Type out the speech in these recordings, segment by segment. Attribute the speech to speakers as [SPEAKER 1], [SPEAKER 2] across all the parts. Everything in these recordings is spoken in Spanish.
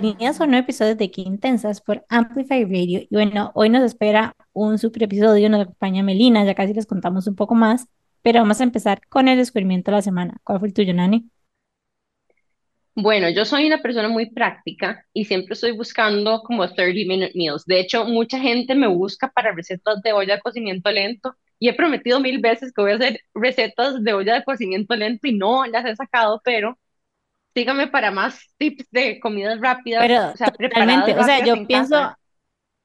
[SPEAKER 1] Bienvenidas a un nuevo episodio de Qué Intensas por Amplify Radio. Y bueno, hoy nos espera un super episodio, nos acompaña Melina, ya casi les contamos un poco más, pero vamos a empezar con el descubrimiento de la semana. ¿Cuál fue el tuyo, Nani?
[SPEAKER 2] Bueno, yo soy una persona muy práctica y siempre estoy buscando como 30 minute meals. De hecho, mucha gente me busca para recetas de olla de cocimiento lento y he prometido mil veces que voy a hacer recetas de olla de cocimiento lento y no las he sacado, pero síganme para más tips de comidas rápidas,
[SPEAKER 1] Pero
[SPEAKER 2] o sea, preparadas
[SPEAKER 1] totalmente, o sea,
[SPEAKER 2] rápidas
[SPEAKER 1] yo
[SPEAKER 2] en
[SPEAKER 1] pienso,
[SPEAKER 2] casa.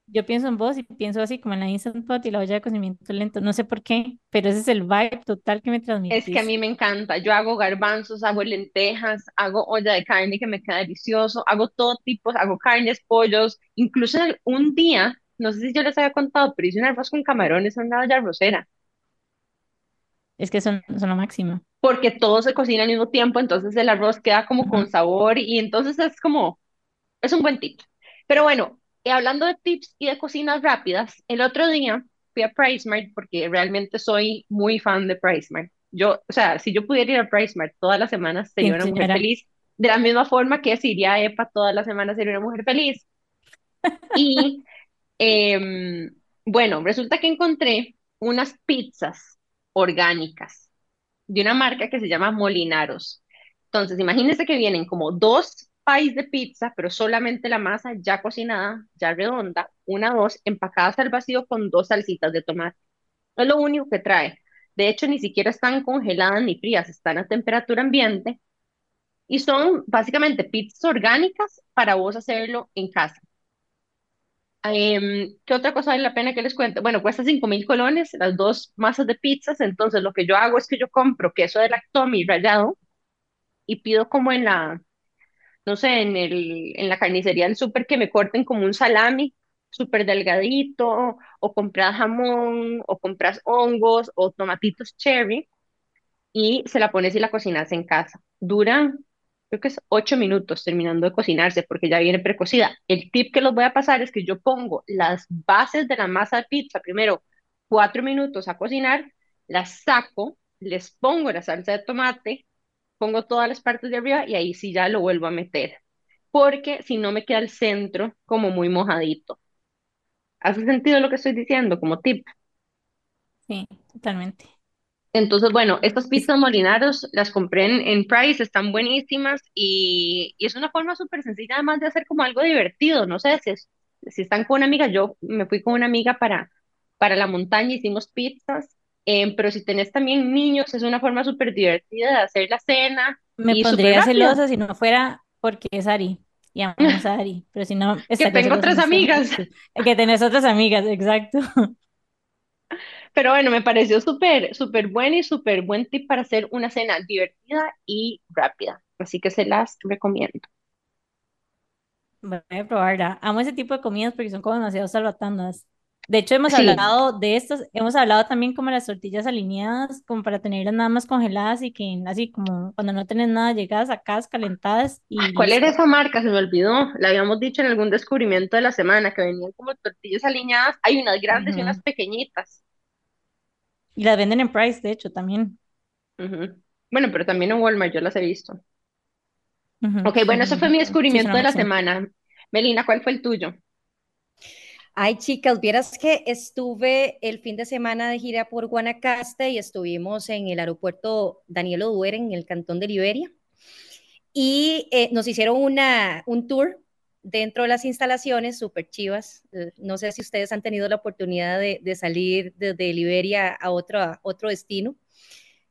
[SPEAKER 1] yo pienso en vos y pienso así como en la Instant Pot y la olla de cocimiento lento. No sé por qué, pero ese es el vibe total que me
[SPEAKER 2] Es que a mí me encanta. Yo hago garbanzos, hago lentejas, hago olla de carne que me queda delicioso, hago todo tipo, hago carnes, pollos, incluso un día, no sé si yo les había contado, pero hice un arroz con camarones en una olla arrocera,
[SPEAKER 1] Es que son, son lo máximo.
[SPEAKER 2] Porque todo se cocina al mismo tiempo, entonces el arroz queda como con sabor y entonces es como, es un buen tip. Pero bueno, y hablando de tips y de cocinas rápidas, el otro día fui a PriceMart porque realmente soy muy fan de PriceMart. Yo, o sea, si yo pudiera ir a PriceMart todas las semanas, sería una mujer feliz. De la misma forma que si iría a EPA todas las semanas, sería una mujer feliz. Y em, bueno, resulta que encontré unas pizzas orgánicas de una marca que se llama Molinaros. Entonces, imagínense que vienen como dos pies de pizza, pero solamente la masa ya cocinada, ya redonda, una, dos, empacadas al vacío con dos salsitas de tomate. Es lo único que trae. De hecho, ni siquiera están congeladas ni frías, están a temperatura ambiente y son básicamente pizzas orgánicas para vos hacerlo en casa. Em, ¿qué otra cosa vale la pena que les cuente? Bueno, cuesta cinco mil colones las dos masas de pizzas, entonces lo que yo hago es que yo compro queso de lactomi rallado y pido como en la, no sé, en el, en la carnicería del súper que me corten como un salami súper delgadito, o compras jamón, o compras hongos, o tomatitos cherry, y se la pones y la cocinas en casa. Dura, creo que es ocho minutos terminando de cocinarse porque ya viene precocida. El tip que los voy a pasar es que yo pongo las bases de la masa de pizza primero cuatro minutos a cocinar, las saco, les pongo la salsa de tomate, pongo todas las partes de arriba y ahí sí ya lo vuelvo a meter. Porque si no me queda el centro como muy mojadito. ¿Hace sentido lo que estoy diciendo como tip?
[SPEAKER 1] Sí, totalmente.
[SPEAKER 2] Entonces, bueno, estas
[SPEAKER 1] Es-
[SPEAKER 2] pizzas molinaros las compré en, en Price, están buenísimas y, y es una forma súper sencilla además de hacer como algo divertido. No sé si, es- si están con una amiga, yo me fui con una amiga para, para la montaña, hicimos pizzas, eh, pero si tenés también niños, es una forma súper divertida de hacer la cena
[SPEAKER 1] me
[SPEAKER 2] y
[SPEAKER 1] pondría celosa si no fuera porque es Ari y amamos a Ari, pero si no,
[SPEAKER 2] Que tengo tres amigas.
[SPEAKER 1] Que tenés otras amigas, exacto.
[SPEAKER 2] Pero bueno, me pareció súper, súper bueno y súper buen tip para hacer una cena divertida y rápida. Así que se las recomiendo.
[SPEAKER 1] Voy a probarla. Amo ese tipo de comidas porque son como demasiado salvatandas. De hecho, hemos
[SPEAKER 2] Sí,
[SPEAKER 1] hablado de estos, hemos hablado también como las tortillas alineadas, como para tenerlas nada más congeladas y que así como cuando no tenés nada, llegadas sacadas, calentadas y
[SPEAKER 2] ¿Cuál era
[SPEAKER 1] listo.
[SPEAKER 2] esa marca? Se me olvidó. La habíamos dicho en algún descubrimiento de la semana, que venían como tortillas aliñadas. Hay unas grandes y unas pequeñitas.
[SPEAKER 1] Y las venden en Price, de hecho, también.
[SPEAKER 2] Bueno, pero también en Walmart yo las he visto.
[SPEAKER 1] Ujú,
[SPEAKER 2] Ok, bueno, eso fue mi.
[SPEAKER 1] Sí,
[SPEAKER 2] descubrimiento de la semana. Melina, ¿cuál fue el tuyo?
[SPEAKER 3] Ay, chicas, vieras que estuve el fin de semana de gira por Guanacaste y estuvimos en el aeropuerto Daniel Oduber en el cantón de Liberia y eh, nos hicieron una, un tour dentro de las instalaciones súper chivas. Eh, No sé si ustedes han tenido la oportunidad de, de salir desde Liberia a otro, a otro destino.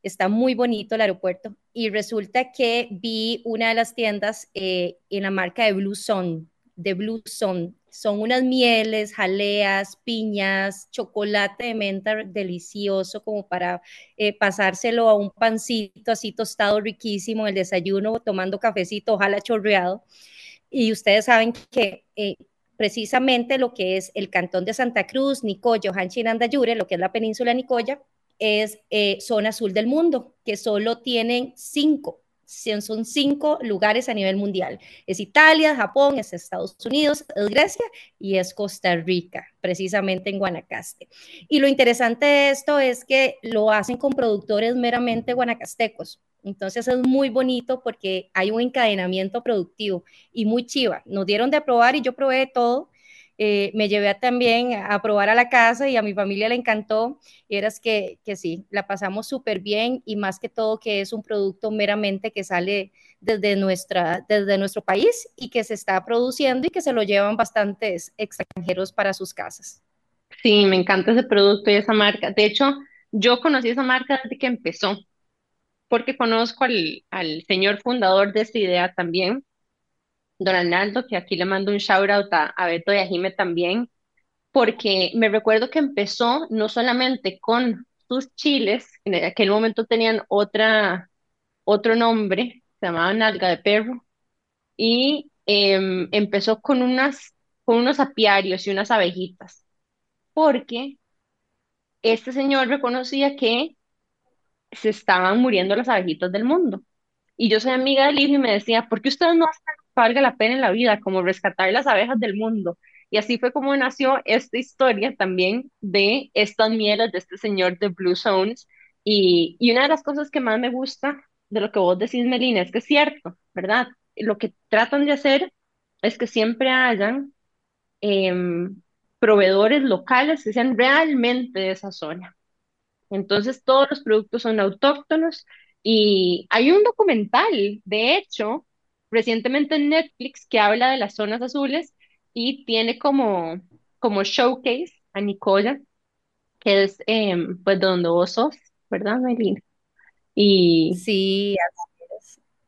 [SPEAKER 3] Está muy bonito el aeropuerto y resulta que vi una de las tiendas eh, en la marca de Blue Zone, de Blue Zone. Son unas mieles, jaleas, piñas, chocolate de menta delicioso como para eh, pasárselo a un pancito así tostado riquísimo, el desayuno, tomando cafecito, ojalá chorreado. Y ustedes saben que eh, precisamente lo que es el cantón de Santa Cruz, Nicoya, Hanchinandayure, lo que es la península Nicoya, es eh, zona azul del mundo, que solo tienen cinco, son cinco lugares a nivel mundial. Es Italia, Japón, es Estados Unidos, es Grecia y es Costa Rica, precisamente en Guanacaste. Y lo interesante de esto es que lo hacen con productores meramente guanacastecos. Entonces es muy bonito porque hay un encadenamiento productivo y muy chiva. Nos dieron de probar y yo probé todo. Eh, me llevé también a probar a la casa y a mi familia le encantó. Y eras que, que sí, la pasamos súper bien y más que todo que es un producto meramente que sale desde, nuestra, desde nuestro país y que se está produciendo y que se lo llevan bastantes extranjeros para sus casas.
[SPEAKER 2] Sí, me encanta ese producto y esa marca. De hecho, yo conocí esa marca desde que empezó, porque conozco al, señor fundador de esta idea también, don Arnaldo, que aquí le mando un shout out a, a Beto y a Jime también, porque me recuerdo que empezó no solamente con sus chiles, en aquel momento tenían otra, otro nombre, se llamaban nalga de perro, y em, empezó con, unas, con unos apiarios y unas abejitas, porque este señor reconocía que se estaban muriendo las abejitas del mundo. Y yo soy amiga de Liz y me decía, ¿por qué ustedes no hacen valga la pena en la vida, como rescatar las abejas del mundo? Y así fue como nació esta historia también de estas mieles de este señor de Blue Zones. Y, y una de las cosas que más me gusta de lo que vos decís, Melina, es que es cierto, ¿verdad? Lo que tratan de hacer es que siempre hayan em, proveedores locales que sean realmente de esa zona. Entonces, todos los productos son autóctonos y hay un documental, de hecho, recientemente en Netflix que habla de las zonas azules y tiene como, como showcase a Nicoya, que es em, pues donde vos sos, ¿verdad, Melina?
[SPEAKER 3] Y sí,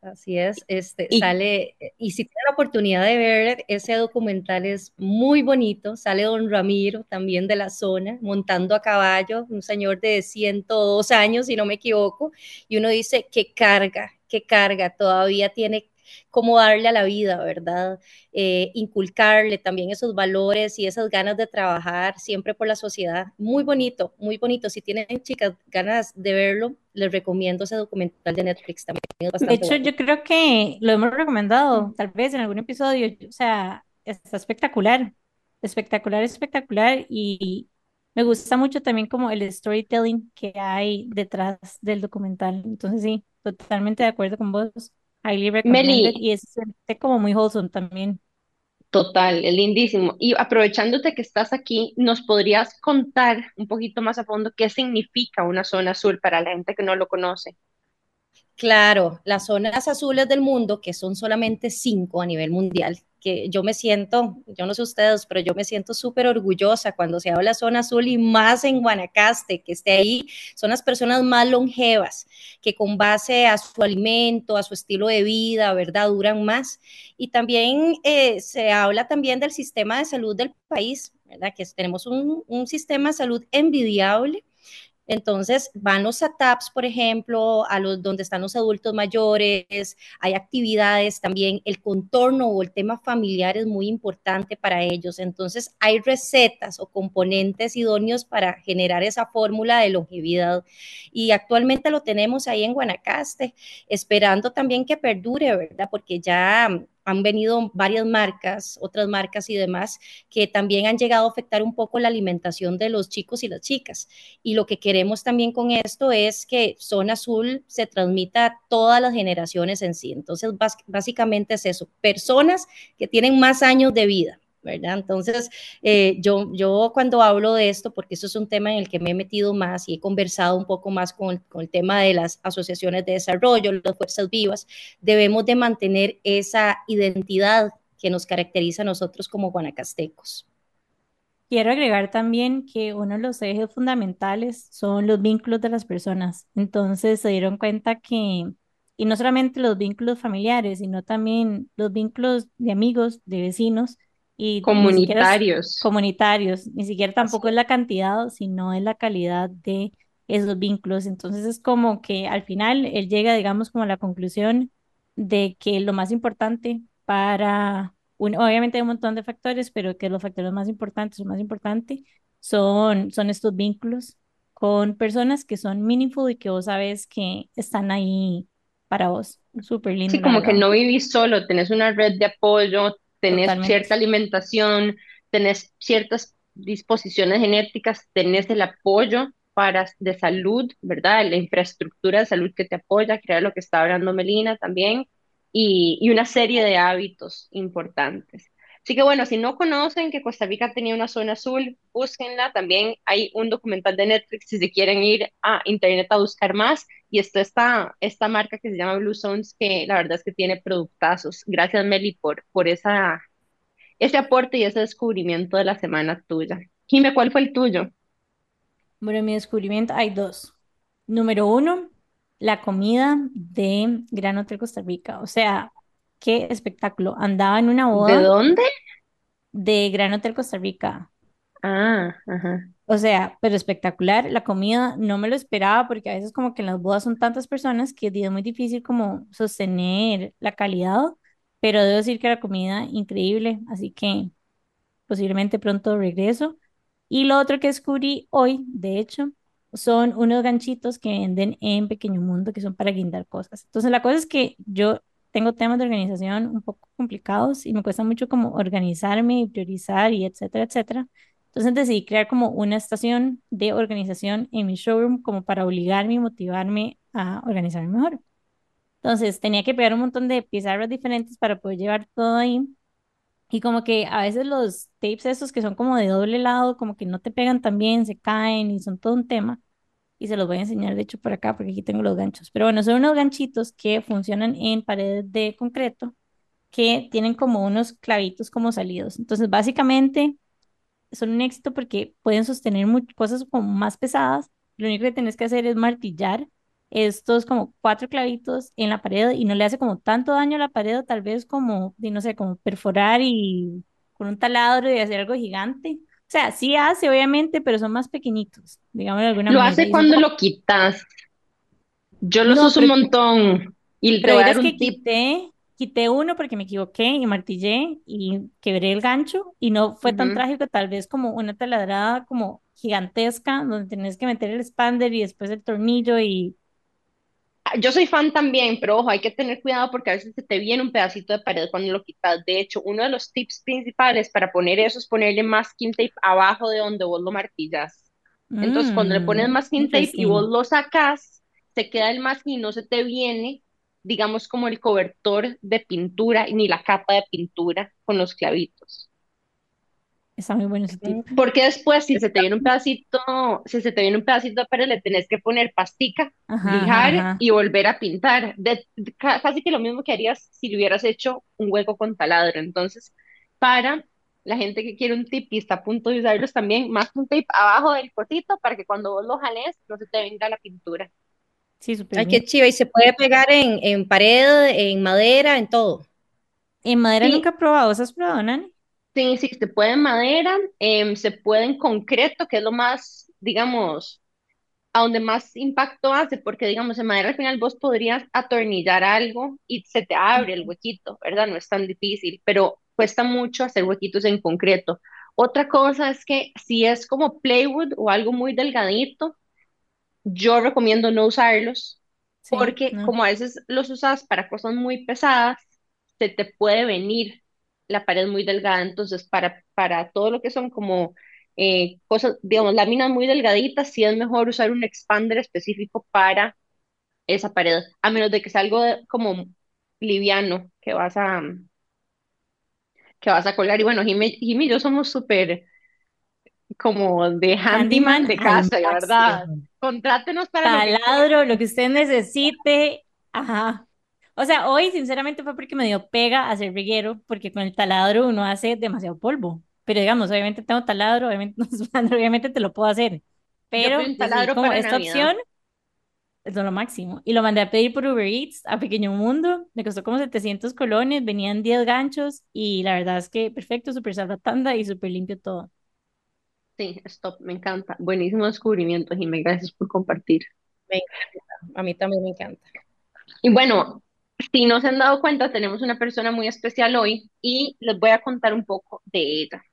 [SPEAKER 3] Así es, este, sale, y si tiene la oportunidad de ver ese documental es muy bonito, sale don Ramiro también de la zona, montando a caballo, un señor de 102 años, si no me equivoco, y uno dice, qué carga, qué carga, todavía tiene cómo darle a la vida, ¿verdad? Eh, inculcarle también esos valores y esas ganas de trabajar siempre por la sociedad. Muy bonito, muy bonito. Si tienen chicas ganas de verlo, les recomiendo ese documental de Netflix también.
[SPEAKER 1] de hecho, yo creo que lo hemos recomendado, tal vez en algún episodio, o sea, está espectacular, espectacular, espectacular y me gusta mucho también como el storytelling que hay detrás del documental. Entonces sí, totalmente de acuerdo con vos. Highly recommended y es como muy wholesome también.
[SPEAKER 2] Total, es lindísimo. Y aprovechándote que estás aquí, ¿nos podrías contar un poquito más a fondo qué significa una zona azul para la gente que no lo conoce?
[SPEAKER 3] Claro, las zonas azules del mundo, que son solamente cinco a nivel mundial, que yo me siento, yo no sé ustedes, pero yo me siento súper orgullosa cuando se habla zona azul y más en Guanacaste, que esté ahí, son las personas más longevas, que con base a su alimento, a su estilo de vida, ¿verdad? Duran más. Y también eh, se habla también del sistema de salud del país, ¿verdad? Que tenemos un, un sistema de salud envidiable entonces van los ATAPs, por ejemplo, a los donde están los adultos mayores, hay actividades también, el contorno o el tema familiar es muy importante para ellos. Entonces hay recetas o componentes idóneos para generar esa fórmula de longevidad. Y actualmente lo tenemos ahí en Guanacaste, esperando también que perdure, ¿verdad? Porque ya han venido varias marcas, otras marcas y demás, que también han llegado a afectar un poco la alimentación de los chicos y las chicas. Y lo que queremos también con esto es que Zona Azul se transmita a todas las generaciones en sí. Entonces, básicamente es eso, personas que tienen más años de vida ¿verdad? Entonces, eh, yo, yo cuando hablo de esto, porque eso es un tema en el que me he metido más y he conversado un poco más con, con el tema de las asociaciones de desarrollo, las fuerzas vivas, debemos de mantener esa identidad que nos caracteriza a nosotros como guanacastecos.
[SPEAKER 1] Quiero agregar también que uno de los ejes fundamentales son los vínculos de las personas. Entonces se dieron cuenta que, y no solamente los vínculos familiares, sino también los vínculos de amigos, de vecinos, y
[SPEAKER 2] comunitarios.
[SPEAKER 1] comunitarios, ni siquiera tampoco es la cantidad, sino es la calidad de esos vínculos. Entonces es como que al final él llega, digamos, como a la conclusión de que lo más importante para, un, obviamente hay un montón de factores, pero que los factores más importantes, más importante, son, son estos vínculos con personas que son meaningful y que vos sabes que están ahí para vos. Súper lindo.
[SPEAKER 2] Sí, como que no vivís solo, tenés una red de apoyo, tenés cierta alimentación, tenés ciertas disposiciones genéticas, tenés el apoyo para, de salud, ¿verdad? La infraestructura de salud que te apoya, crear lo que está hablando Melina también, y, y una serie de hábitos importantes. Así que bueno, si no conocen que Costa Rica tenía una zona azul, búsquenla. También hay un documental de Netflix si se quieren ir a internet a buscar más. Y esto está esta marca que se llama Blue Zones, que la verdad es que tiene productazos. Gracias, Meli, por, por esa, ese aporte y ese descubrimiento de la semana tuya. Jime, ¿cuál fue el tuyo?
[SPEAKER 1] Bueno, en mi descubrimiento hay dos. Número uno, la comida de Gran Hotel Costa Rica. O sea, qué espectáculo. Andaba en una
[SPEAKER 2] ¿De
[SPEAKER 1] boda
[SPEAKER 2] dónde?
[SPEAKER 1] de Gran Hotel Costa Rica.
[SPEAKER 2] Ah, ajá.
[SPEAKER 1] O sea, pero espectacular. La comida no me lo esperaba porque a veces como que en las bodas son tantas personas que es muy difícil como sostener la calidad, pero debo decir que la comida increíble, así que posiblemente pronto regreso. Y lo otro que descubrí hoy, de hecho, son unos ganchitos que venden en Pequeño Mundo que son para guindar cosas. Entonces la cosa es que yo tengo temas de organización un poco complicados y me cuesta mucho como organizarme y priorizar y etcétera, etcétera. Entonces decidí crear como una estación de organización en mi showroom como para obligarme y motivarme a organizarme mejor. Entonces tenía que pegar un montón de pizarras diferentes para poder llevar todo ahí. Y como que a veces los tapes esos que son como de doble lado, como que no te pegan tan bien, se caen y son todo un tema. Y se los voy a enseñar de hecho por acá porque aquí tengo los ganchos. Pero bueno, son unos ganchitos que funcionan en paredes de concreto que tienen como unos clavitos como salidos. Entonces básicamente son un éxito porque pueden sostener cosas como más pesadas. Lo único que tienes que hacer es martillar estos como cuatro clavitos en la pared y no le hace como tanto daño a la pared, tal vez como, no sé, como perforar y con un taladro y hacer algo gigante. Sea, sí hace, obviamente, pero son más pequeñitos, digamos de alguna
[SPEAKER 2] Lo
[SPEAKER 1] manera.
[SPEAKER 2] hace
[SPEAKER 1] Y son
[SPEAKER 2] cuando lo quitas. Yo los
[SPEAKER 1] No,
[SPEAKER 2] uso un montón. Y
[SPEAKER 1] pero
[SPEAKER 2] un
[SPEAKER 1] que
[SPEAKER 2] tip.
[SPEAKER 1] quité, quité uno porque me equivoqué y martillé y quebré el gancho y no fue tan
[SPEAKER 2] Ujú.
[SPEAKER 1] trágico, tal vez como una taladrada como gigantesca donde tenés que meter el expander y después el tornillo y
[SPEAKER 2] Yo soy fan también, pero ojo, hay que tener cuidado porque a veces se te viene un pedacito de pared cuando lo quitas. De hecho, uno de los tips principales para poner eso es ponerle masking tape abajo de donde vos lo martillas. Entonces, cuando le pones
[SPEAKER 1] Mmm,
[SPEAKER 2] masking tape y vos lo sacas, se queda el masking y no se te viene, digamos, como el cobertor de pintura ni la capa de pintura con los clavitos.
[SPEAKER 1] Está muy bueno ese tip.
[SPEAKER 2] Porque después, si se te viene un pedacito, si se te viene un pedacito de pared, le tenés que poner pastica,
[SPEAKER 1] Ajá,
[SPEAKER 2] lijar
[SPEAKER 1] ajá.
[SPEAKER 2] y volver a pintar. De, de- ca- casi que lo mismo que harías si le hubieras hecho un hueco con taladro. Entonces, para la gente que quiere un tip y está a punto de usarlos también, más un tape abajo del cosito para que cuando vos lo jales no se te venga la pintura.
[SPEAKER 1] Sí, súper
[SPEAKER 3] Ay,
[SPEAKER 1] bien.
[SPEAKER 3] qué chiva. Y se puede pegar en, en pared, en madera, en todo.
[SPEAKER 1] En madera nunca he probado. ¿Vos has probado, Nani?
[SPEAKER 2] Sí, sí, se puede en madera, em, se puede en concreto, que es lo más, digamos, a donde más impacto hace, porque digamos, en madera al final vos podrías atornillar algo y se te abre el huequito, ¿verdad? No es tan difícil, pero cuesta mucho hacer huequitos en concreto. Otra cosa es que si es como plywood o algo muy delgadito, yo recomiendo no usarlos,
[SPEAKER 1] Sí,
[SPEAKER 2] porque
[SPEAKER 1] no.
[SPEAKER 2] como a veces los usas para cosas muy pesadas, se te puede venir la pared muy delgada. Entonces, para, para todo lo que son como eh, cosas, digamos, láminas muy delgaditas, sí es mejor usar un expander específico para esa pared, a menos de que sea algo de- como liviano que vas a, que vas a colgar. Y bueno, Jimmy, Jimmy y yo somos súper como de handyman
[SPEAKER 1] Handyman
[SPEAKER 2] de casa, ¿verdad?
[SPEAKER 1] máximo.
[SPEAKER 2] Contrátenos para lo que
[SPEAKER 1] Taladro, lo que usted necesite. Ajá. O sea, hoy sinceramente fue porque me dio pega hacer reguero, porque con el taladro uno hace demasiado polvo. Pero digamos, obviamente tengo taladro, obviamente, obviamente te lo puedo hacer.
[SPEAKER 2] yo
[SPEAKER 1] Pero decidí
[SPEAKER 2] taladro
[SPEAKER 1] como
[SPEAKER 2] para
[SPEAKER 1] esta
[SPEAKER 2] Navidad.
[SPEAKER 1] opción es lo máximo. Y lo mandé a pedir por Uber Eats a Pequeño Mundo. Me costó como 700 colones, venían 10 ganchos y la verdad es que perfecto, súper salva tanda y súper limpio todo.
[SPEAKER 2] Sí, stop, me encanta. Buenísimo descubrimiento, Jimmy, gracias por compartir.
[SPEAKER 3] Me encanta. A mí también me encanta.
[SPEAKER 2] Y bueno, si no se han dado cuenta, tenemos una persona muy especial hoy y les voy a contar un poco de ella.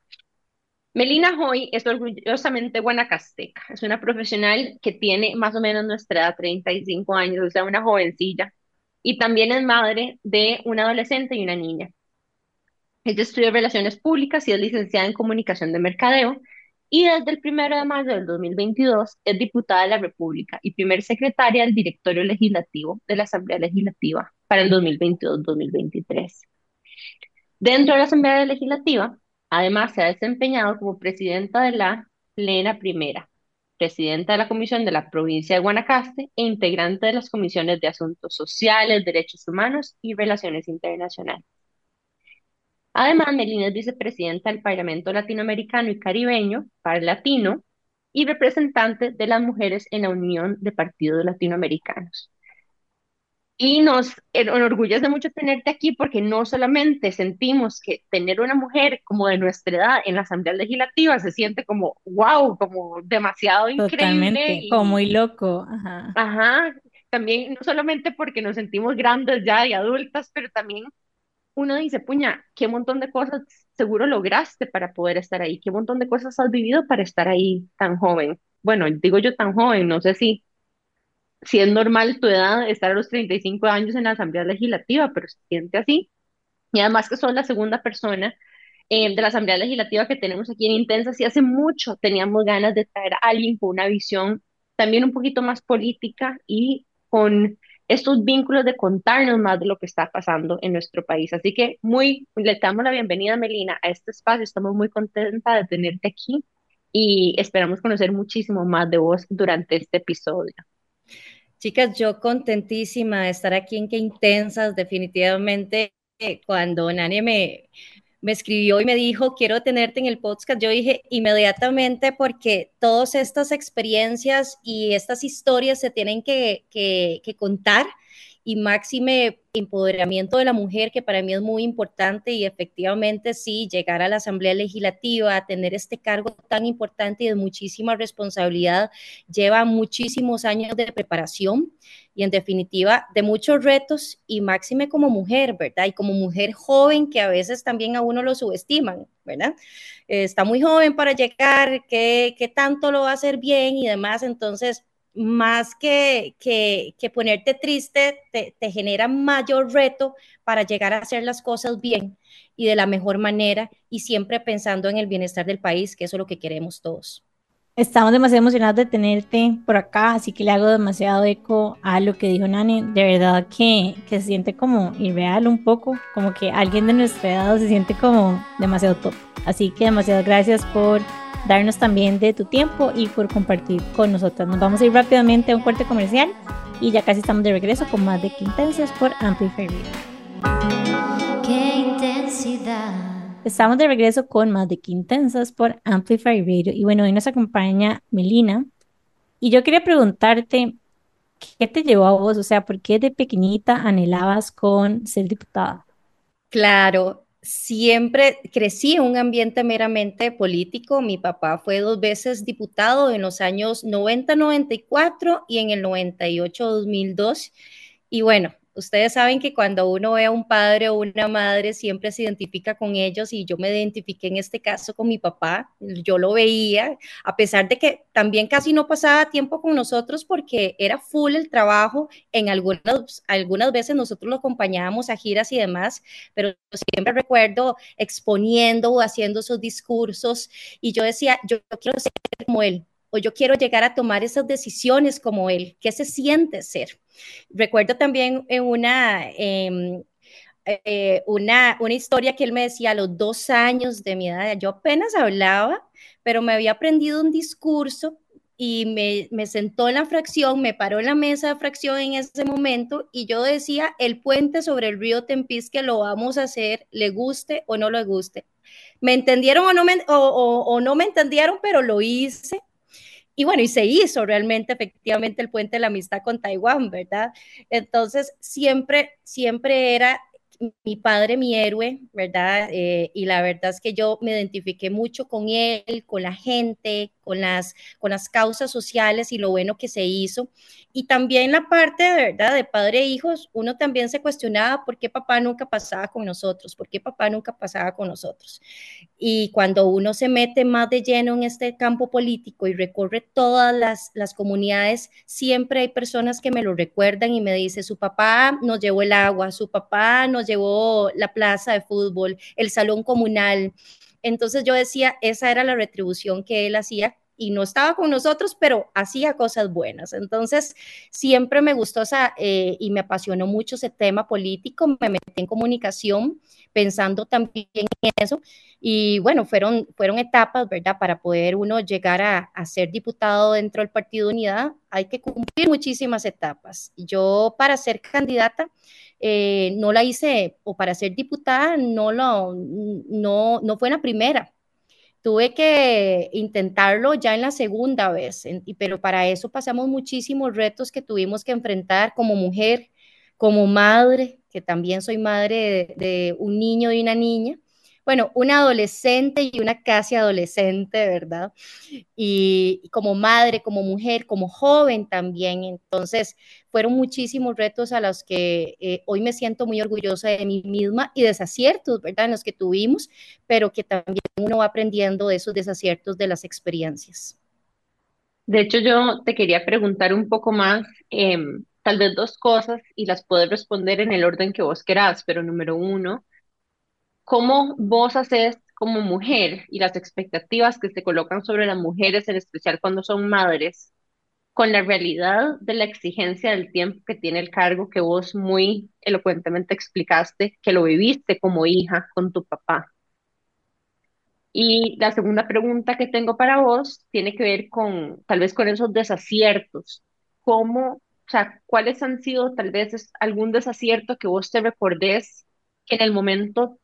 [SPEAKER 2] Melina Hoy es orgullosamente guanacasteca. Es una profesional que tiene más o menos nuestra edad, 35 años, o sea, una jovencilla. Y también es madre de una adolescente y una niña. Ella estudió Relaciones Públicas y es licenciada en Comunicación de Mercadeo y desde el 1 de mayo del 2022 es diputada de la República y primer secretaria del directorio legislativo de la Asamblea Legislativa para el 2022-2023. Dentro de la Asamblea Legislativa, además se ha desempeñado como presidenta de la Plena Primera, presidenta de la Comisión de la Provincia de Guanacaste e integrante de las comisiones de Asuntos Sociales, Derechos Humanos y Relaciones Internacionales. Además, Melina es vicepresidenta del Parlamento Latinoamericano y Caribeño, para Latino, y representante de las mujeres en la Unión de Partidos Latinoamericanos. Y nos enorgullece mucho tenerte aquí porque no solamente sentimos que tener una mujer como de nuestra edad en la Asamblea Legislativa se siente como, wow, como demasiado increíble.
[SPEAKER 1] Totalmente, como muy loco. Ajá.
[SPEAKER 2] Ajá, también no solamente porque nos sentimos grandes ya y adultas, pero también uno dice, puña, qué montón de cosas seguro lograste para poder estar ahí, qué montón de cosas has vivido para estar ahí tan joven. Bueno, digo yo tan joven, no sé si, si es normal tu edad estar a los 35 años en la Asamblea Legislativa, pero se siente así. Y además que son la segunda persona eh, de la Asamblea Legislativa que tenemos aquí en Intensa, si hace mucho teníamos ganas de traer a alguien con una visión también un poquito más política y con estos vínculos de contarnos más de lo que está pasando en nuestro país. Así que muy, le damos la bienvenida, Melina, a este espacio. Estamos muy contentas de tenerte aquí y esperamos conocer muchísimo más de vos durante este episodio.
[SPEAKER 3] Chicas, yo contentísima de estar aquí en Qué Intensas, definitivamente cuando Nani me, me escribió y me dijo, quiero tenerte en el podcast, yo dije inmediatamente porque todas estas experiencias y estas historias se tienen que, que contar y máxime empoderamiento de la mujer, que para mí es muy importante y efectivamente sí, llegar a la Asamblea Legislativa, a tener este cargo tan importante y de muchísima responsabilidad, lleva muchísimos años de preparación y en definitiva de muchos retos y máxime como mujer, ¿verdad? Y como mujer joven que a veces también a uno lo subestiman, ¿verdad? está muy joven para llegar, ¿qué, qué tanto lo va a hacer bien y demás? Entonces, más que, que, que ponerte triste, te, te, genera mayor reto para llegar a hacer las cosas bien y de la mejor manera y siempre pensando en el bienestar del país, que eso es lo que queremos todos.
[SPEAKER 1] Estamos demasiado emocionados de tenerte por acá, así que le hago demasiado eco a lo que dijo Nani. De verdad que, que se siente como irreal un poco, como que alguien de nuestra edad se siente como demasiado top. Así que demasiadas gracias por darnos también de tu tiempo y por compartir con nosotros. Nos vamos a ir rápidamente a un corte comercial y ya casi estamos de regreso con más de Quintensas por Amplify. Qué intensidad. Estamos de regreso con más de Quintensas por Amplify Radio y bueno, hoy nos acompaña Melina y yo quería preguntarte, ¿qué te llevó a vos? O sea, ¿por qué de pequeñita anhelabas con ser diputada?
[SPEAKER 3] Claro, siempre crecí en un ambiente meramente político. Mi papá fue dos veces diputado en los años 90-94 y en el 98-2002. Y bueno, Ustedes saben que cuando uno ve a un padre o una madre siempre se identifica con ellos y yo me identifiqué en este caso con mi papá, yo lo veía, a pesar de que también casi no pasaba tiempo con nosotros porque era full el trabajo, en algunas, algunas veces nosotros lo acompañábamos a giras y demás, pero siempre recuerdo exponiendo o haciendo sus discursos y yo decía, yo quiero ser como él, o yo quiero llegar a tomar esas decisiones como él, ¿qué se siente ser? Recuerdo también una, em, eh, una, una historia que él me decía a los dos años de mi edad, yo apenas hablaba, pero me había aprendido un discurso y me, me, sentó en la fracción, me paró en la mesa de fracción en ese momento y yo decía, el puente sobre el río Tempis que lo vamos a hacer, le guste o no le guste. Me entendieron o no me, o, o, o no me entendieron, pero lo hice y bueno, y se hizo realmente efectivamente el puente de la amistad con Taiwán, ¿verdad? Entonces, siempre, siempre era mi padre, mi héroe, ¿verdad? Eh, y la verdad es que yo me identifiqué mucho con él, con la gente, con las, con las causas sociales y lo bueno que se hizo. Y también la parte, de verdad, de padre e hijos, uno también se cuestionaba por qué papá nunca pasaba con nosotros, por qué papá nunca pasaba con nosotros. Y cuando uno se mete más de lleno en este campo político y recorre todas las, las comunidades, siempre hay personas que me lo recuerdan y me dicen, su papá nos llevó el agua, su papá nos llevó la plaza de fútbol, el salón comunal, Entonces yo decía, esa era la retribución que él hacía y no estaba con nosotros, pero hacía cosas buenas. Entonces, siempre me gustó eh, y me apasionó mucho ese tema político, me metí en comunicación pensando también en eso. Y bueno, fueron, fueron etapas, ¿verdad? Para poder uno llegar a, a ser diputado dentro del Partido Unidad, hay que cumplir muchísimas etapas. Yo para ser candidata, eh, no la hice, o para ser diputada, no, lo, no, no fue la primera. Tuve que intentarlo ya en la segunda vez, pero para eso pasamos muchísimos retos que tuvimos que enfrentar como mujer, como madre, que también soy madre de, de un niño y una niña, bueno, una adolescente y una casi adolescente, ¿verdad? Y, como madre, como mujer, como joven también. Entonces, fueron muchísimos retos a los que eh, hoy me siento muy orgullosa de mí misma y desaciertos, ¿verdad? En los que tuvimos, pero que también uno va aprendiendo de esos desaciertos de las experiencias.
[SPEAKER 2] De hecho, yo te quería preguntar un poco más, em, tal vez dos cosas, y las puedes responder en el orden que vos querás, pero número uno, ¿Cómo vos haces como mujer y las expectativas que se colocan sobre las mujeres, en especial cuando son madres, con la realidad de la exigencia del tiempo que tiene el cargo que vos muy elocuentemente explicaste, que lo viviste como hija con tu papá? Y la segunda pregunta que tengo para vos tiene que ver con tal vez con esos desaciertos. ¿Cómo, o sea, cuáles han sido tal vez algún desacierto que vos te recordés que en el momento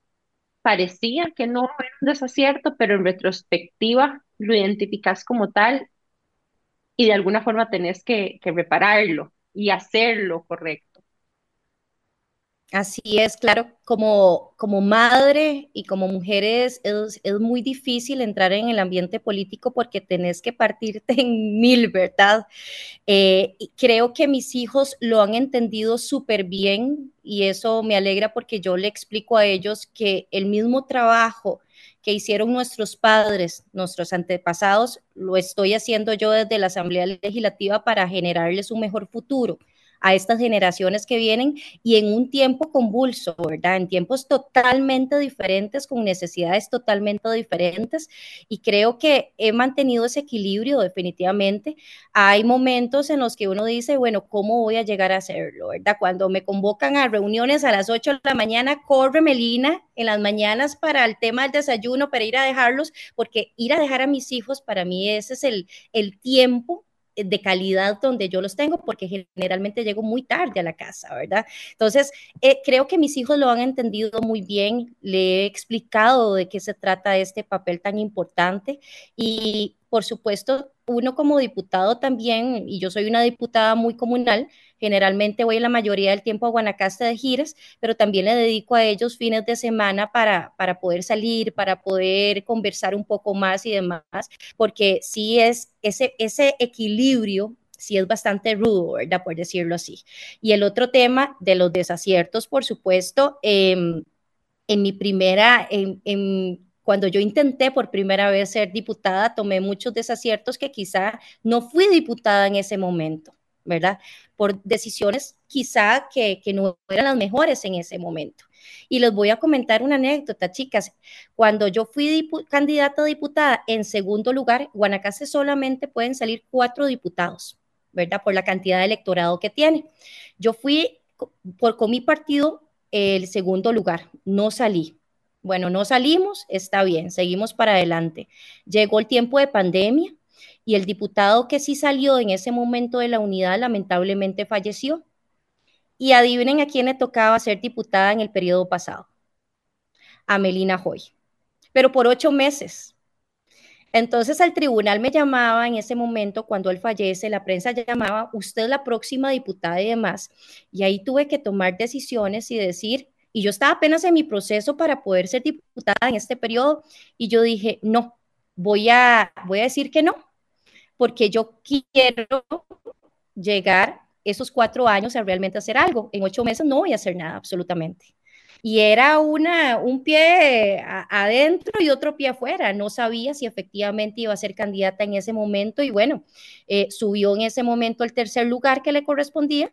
[SPEAKER 2] parecía que no era un desacierto, pero en retrospectiva lo identificas como tal y de alguna forma tenés que, que repararlo y hacerlo correcto.
[SPEAKER 3] Así es, claro, como, como madre y como mujeres es, es, muy difícil entrar en el ambiente político porque tenés que partirte en mil, ¿verdad? Eh, creo que mis hijos lo han entendido súper bien y eso me alegra porque yo le explico a ellos que el mismo trabajo que hicieron nuestros padres, nuestros antepasados, lo estoy haciendo yo desde la Asamblea Legislativa para generarles un mejor futuro a estas generaciones que vienen y en un tiempo convulso, ¿verdad? En tiempos totalmente diferentes, con necesidades totalmente diferentes. Y creo que he mantenido ese equilibrio definitivamente. Hay momentos en los que uno dice, bueno, ¿cómo voy a llegar a hacerlo, ¿verdad? Cuando me convocan a reuniones a las 8 de la mañana, corre Melina en las mañanas para el tema del desayuno, para ir a dejarlos, porque ir a dejar a mis hijos, para mí ese es el, el tiempo de calidad donde yo los tengo, porque generalmente llego muy tarde a la casa, ¿verdad? Entonces, eh, creo que mis hijos lo han entendido muy bien, le he explicado de qué se trata este papel tan importante y, por supuesto, uno como diputado también, y yo soy una diputada muy comunal, generalmente voy la mayoría del tiempo a Guanacaste de giras, pero también le dedico a ellos fines de semana para, para poder salir, para poder conversar un poco más y demás, porque sí es ese, ese equilibrio sí es bastante rudo, ¿verdad? Por decirlo así. Y el otro tema de los desaciertos, por supuesto, eh, en mi primera, en cuando yo intenté por primera vez ser diputada, tomé muchos desaciertos que quizá no fui diputada en ese momento, ¿verdad? Por decisiones quizá que, que no eran las mejores en ese momento. Y les voy a comentar una anécdota, chicas. Cuando yo fui candidata a diputada, en segundo lugar, Guanacaste solamente pueden salir cuatro diputados, ¿verdad? Por la cantidad de electorado que tiene. Yo fui por, con mi partido el segundo lugar, no salí. Bueno, no salimos, está bien, seguimos para adelante. Llegó el tiempo de pandemia y el diputado que sí salió en ese momento de la unidad lamentablemente falleció. Y adivinen a quién le tocaba ser diputada en el periodo pasado. A Melina Hoy, pero por ocho meses. Entonces al tribunal me llamaba en ese momento cuando él fallece, la prensa llamaba, usted la próxima diputada y demás. Y ahí tuve que tomar decisiones y decir, y yo estaba apenas en mi proceso para poder ser diputada en este periodo y yo dije, no, voy a, voy a decir que no, porque yo quiero llegar esos cuatro años a realmente hacer algo. En ocho meses no voy a hacer nada, absolutamente. Y era una, un pie adentro y otro pie afuera. No sabía si efectivamente iba a ser candidata en ese momento y bueno, eh, subió en ese momento el tercer lugar que le correspondía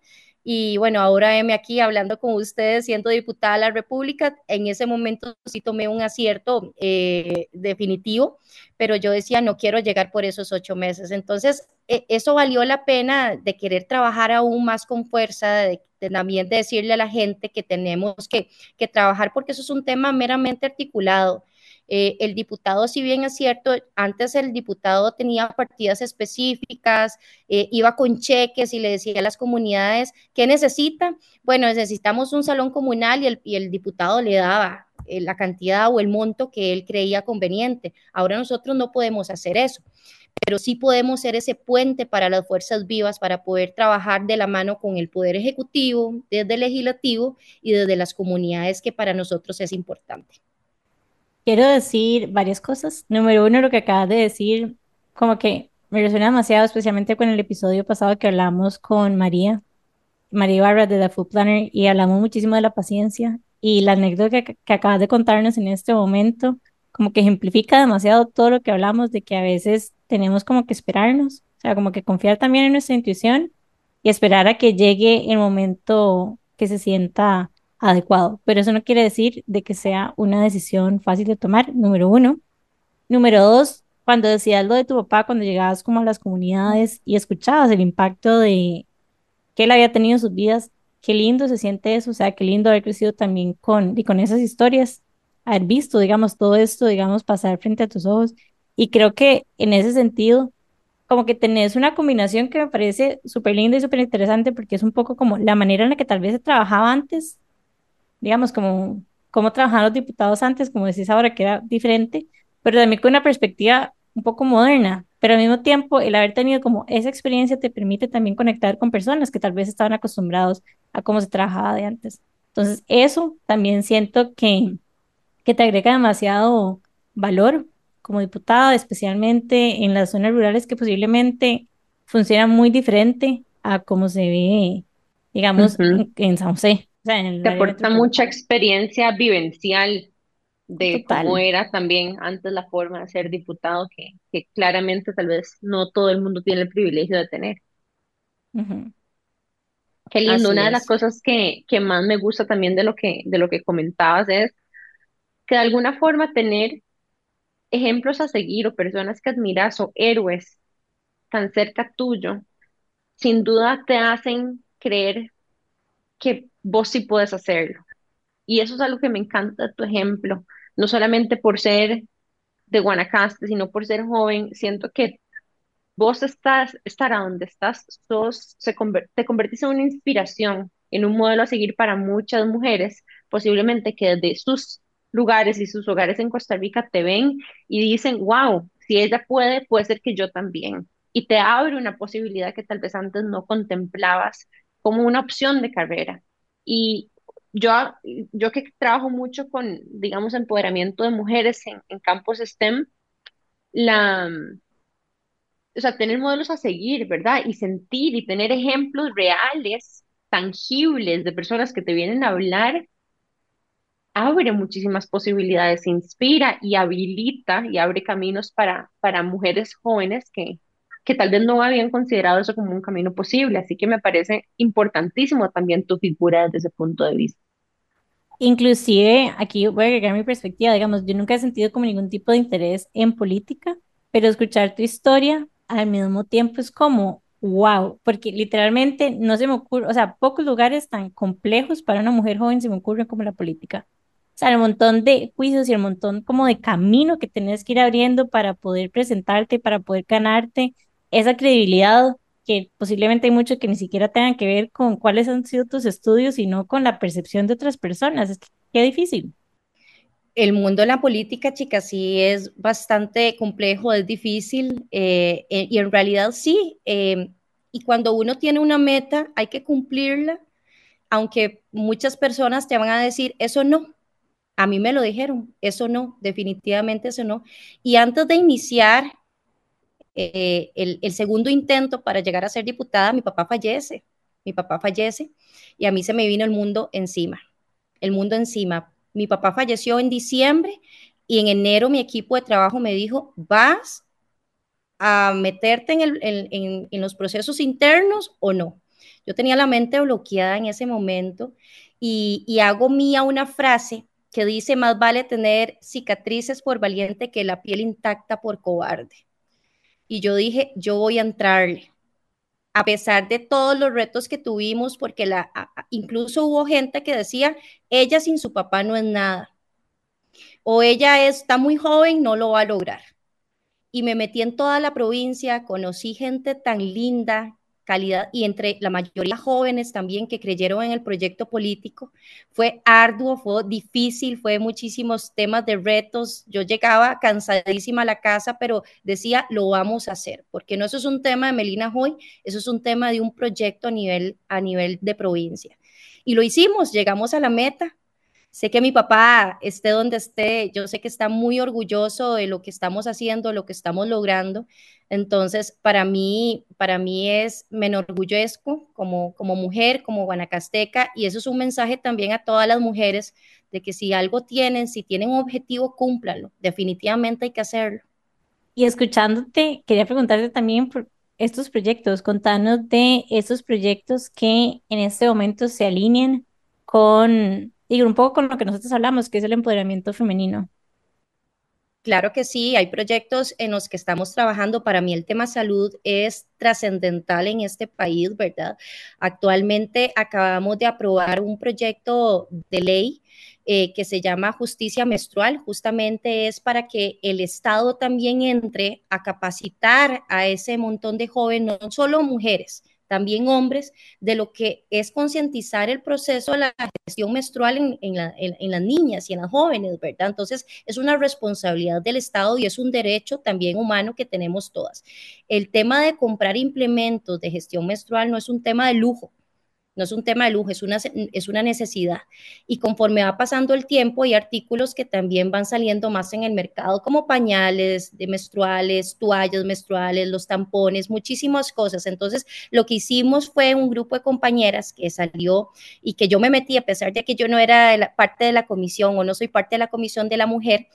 [SPEAKER 3] y bueno, ahora me aquí hablando con ustedes, siendo diputada de la República, en ese momento sí tomé un acierto eh, definitivo, pero yo decía, no quiero llegar por esos ocho meses. Entonces, e, eso valió la pena de querer trabajar aún más con fuerza, de, también de decirle a la gente que tenemos que, que trabajar, porque eso es un tema meramente articulado. Eh, el diputado, si bien es cierto, antes el diputado tenía partidas específicas, eh, iba con cheques y le decía a las comunidades, ¿qué necesita? Bueno, necesitamos un salón comunal y el, y el diputado le daba eh, la cantidad o el monto que él creía conveniente. Ahora nosotros no podemos hacer eso pero sí podemos ser ese puente para las fuerzas vivas para poder trabajar de la mano con el Poder Ejecutivo, desde el Legislativo y desde las comunidades que para nosotros es importante.
[SPEAKER 1] Quiero decir varias cosas. Número uno, lo que acabas de decir, como que me resuena demasiado, especialmente con el episodio pasado que hablamos con María, María Barra de The Food Planner, y hablamos muchísimo de la paciencia. Y la anécdota que, que acabas de contarnos en este momento, como que ejemplifica demasiado todo lo que hablamos de que a veces tenemos como que esperarnos, o sea, como que confiar también en nuestra intuición y esperar a que llegue el momento que se sienta adecuado, pero eso no quiere decir de que sea una decisión fácil de tomar, número uno. Número dos, cuando decías lo de tu papá, cuando llegabas como a las comunidades y escuchabas el impacto de que él había tenido en sus vidas, qué lindo se siente eso, o sea, qué lindo haber crecido también con, y con esas historias, haber visto, digamos, todo esto, digamos, pasar frente a tus ojos. Y creo que en ese sentido, como que tenés una combinación que me parece súper linda y súper interesante porque es un poco como la manera en la que tal vez se trabajaba antes digamos, como cómo trabajaban los diputados antes, como decís ahora, que era diferente, pero también con una perspectiva un poco moderna, pero al mismo tiempo el haber tenido como esa experiencia te permite también conectar con personas que tal vez estaban acostumbrados a cómo se trabajaba de antes. Entonces, eso también siento que, que te agrega demasiado valor como diputada, especialmente en las zonas rurales que posiblemente funcionan muy diferente a cómo se ve, digamos, en, en San José.
[SPEAKER 2] Te aporta mucha experiencia vivencial de cómo era también antes la forma de ser diputado, que, que claramente tal vez no todo el mundo tiene el privilegio de tener. Qué lindo. Una de las cosas que, que más me gusta también de lo que, de lo que comentabas es que de alguna forma tener ejemplos a seguir o personas que admiras o héroes tan cerca tuyo, sin duda te hacen creer que vos sí puedes hacerlo. Y eso es algo que me encanta tu ejemplo, no solamente por ser de Guanacaste, sino por ser joven. Siento que vos estás, estar a donde estás, sos, se te convertís en una inspiración, en un modelo a seguir para muchas mujeres, posiblemente que desde sus lugares y sus hogares en Costa Rica te ven y dicen, wow, si ella puede, puede ser que yo también. Y te abre una posibilidad que tal vez antes no contemplabas como una opción de carrera. Y yo, yo que trabajo mucho con, digamos, empoderamiento de mujeres en, campos STEM, la, o sea, tener modelos a seguir, ¿verdad? Y sentir y tener ejemplos reales, tangibles de personas que te vienen a hablar, abre muchísimas posibilidades, inspira y habilita y abre caminos para, para mujeres jóvenes que, que tal vez no habían considerado eso como un camino posible. Así que me parece importantísimo también tu figura desde ese punto de vista.
[SPEAKER 1] Inclusive, aquí voy a agregar mi perspectiva, digamos, yo nunca he sentido como ningún tipo de interés en política, pero escuchar tu historia al mismo tiempo es como, wow, porque literalmente no se me ocurre, o sea, pocos lugares tan complejos para una mujer joven se me ocurren como la política. O sea, el montón de juicios y el montón como de camino que tenés que ir abriendo para poder presentarte, para poder ganarte esa credibilidad que posiblemente hay mucho que ni siquiera tengan que ver con cuáles han sido tus estudios, sino con la percepción de otras personas. Es que qué difícil.
[SPEAKER 3] El mundo de la política, chicas, sí es bastante complejo, es difícil eh, eh, y en realidad sí. Eh, y cuando uno tiene una meta, hay que cumplirla, aunque muchas personas te van a decir, eso no. A mí me lo dijeron, eso no, definitivamente eso no. Y antes de iniciar eh, el, segundo intento para llegar a ser diputada, mi papá fallece, mi papá fallece y a mí se me vino el mundo encima, el mundo encima. Mi papá falleció en diciembre y en enero mi equipo de trabajo me dijo, vas a meterte en, los procesos internos o no. Yo tenía la mente bloqueada en ese momento y hago mía una frase que dice, más vale tener cicatrices por valiente que la piel intacta por cobarde. Y yo dije, yo voy a entrarle a pesar de todos los retos que tuvimos, porque la, incluso hubo gente que decía, ella sin su papá no es nada, o ella está muy joven, no lo va a lograr. Y me metí en toda la provincia, conocí gente tan linda, calidad y entre la mayoría jóvenes también que creyeron en el proyecto político. Fue arduo, fue difícil, fue muchísimos temas de retos. Yo llegaba cansadísima a la casa, pero decía, lo vamos a hacer, porque no eso es un tema de Melina Hoy, eso es un tema de un proyecto a nivel, a nivel de provincia. Y lo hicimos, llegamos a la meta, Sé que mi papá esté donde esté, yo sé que está muy orgulloso de lo que estamos haciendo, lo que estamos logrando. Entonces, para mí, para mí es, me enorgullezco como, como mujer, como guanacasteca, y eso es un mensaje también a todas las mujeres de que si algo tienen, si tienen un objetivo, cúmplalo. Definitivamente hay que hacerlo.
[SPEAKER 1] Y escuchándote, quería preguntarte también por estos proyectos, contanos de esos proyectos que en este momento se alineen con y un poco con lo que nosotros hablamos, que es el empoderamiento femenino.
[SPEAKER 3] Claro que sí, hay proyectos en los que estamos trabajando. Para mí el tema salud es trascendental en este país, ¿verdad? Actualmente acabamos de aprobar un proyecto de ley eh, que se llama justicia menstrual. Justamente es para que el Estado también entre a capacitar a ese montón de jóvenes, no solo mujeres, también hombres, de lo que es concientizar el proceso de la gestión menstrual en, las niñas y en las jóvenes, ¿verdad? Entonces, es una responsabilidad del Estado y es un derecho también humano que tenemos todas. El tema de comprar implementos de gestión menstrual no es un tema de lujo, no es un tema de lujo, es una, es una necesidad. Y conforme va pasando el tiempo, hay artículos que también van saliendo más en el mercado, como pañales de menstruales, toallas menstruales, los tampones, muchísimas cosas. Entonces, lo que hicimos fue un grupo de compañeras que salió y que yo me metí, a pesar de que yo no era parte de la comisión o no soy parte de la comisión de la mujer,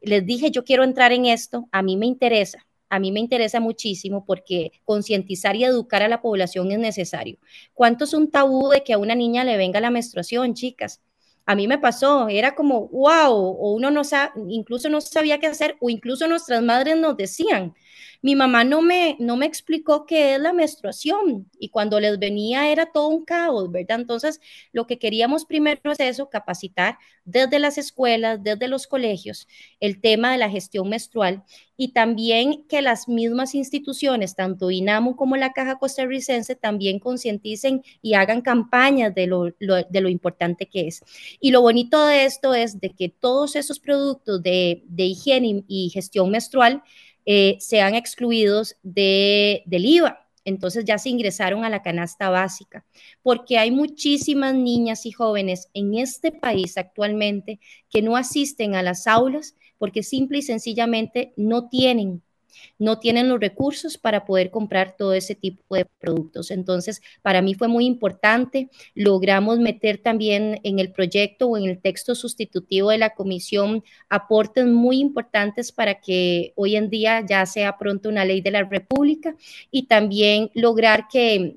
[SPEAKER 3] les dije, yo quiero entrar en esto, a mí me interesa a mí me interesa muchísimo porque concientizar y educar a la población es necesario. ¿Cuánto es un tabú de que a una niña le venga la menstruación, chicas? A mí me pasó, era como, wow, o uno no sabe, incluso no sabía qué hacer, o incluso nuestras madres nos decían, mi mamá no me, no me explicó qué es la menstruación y cuando les venía era todo un caos, ¿verdad? Entonces, lo que queríamos primero es eso, capacitar desde las escuelas, desde los colegios, el tema de la gestión menstrual y también que las mismas instituciones, tanto INAMU como la Caja Costarricense, también concienticen y hagan campañas de lo, de lo importante que es. Y lo bonito de esto es de que todos esos productos de, de higiene y gestión menstrual, eh, sean excluidos de, del IVA. Entonces ya se ingresaron a la canasta básica, porque hay muchísimas niñas y jóvenes en este país actualmente que no asisten a las aulas porque simple y sencillamente no tienen no tienen los recursos para poder comprar todo ese tipo de productos. Entonces, para mí fue muy importante. Logramos meter también en el proyecto o en el texto sustitutivo de la comisión aportes muy importantes para que hoy en día ya sea pronto una ley de la República y también lograr que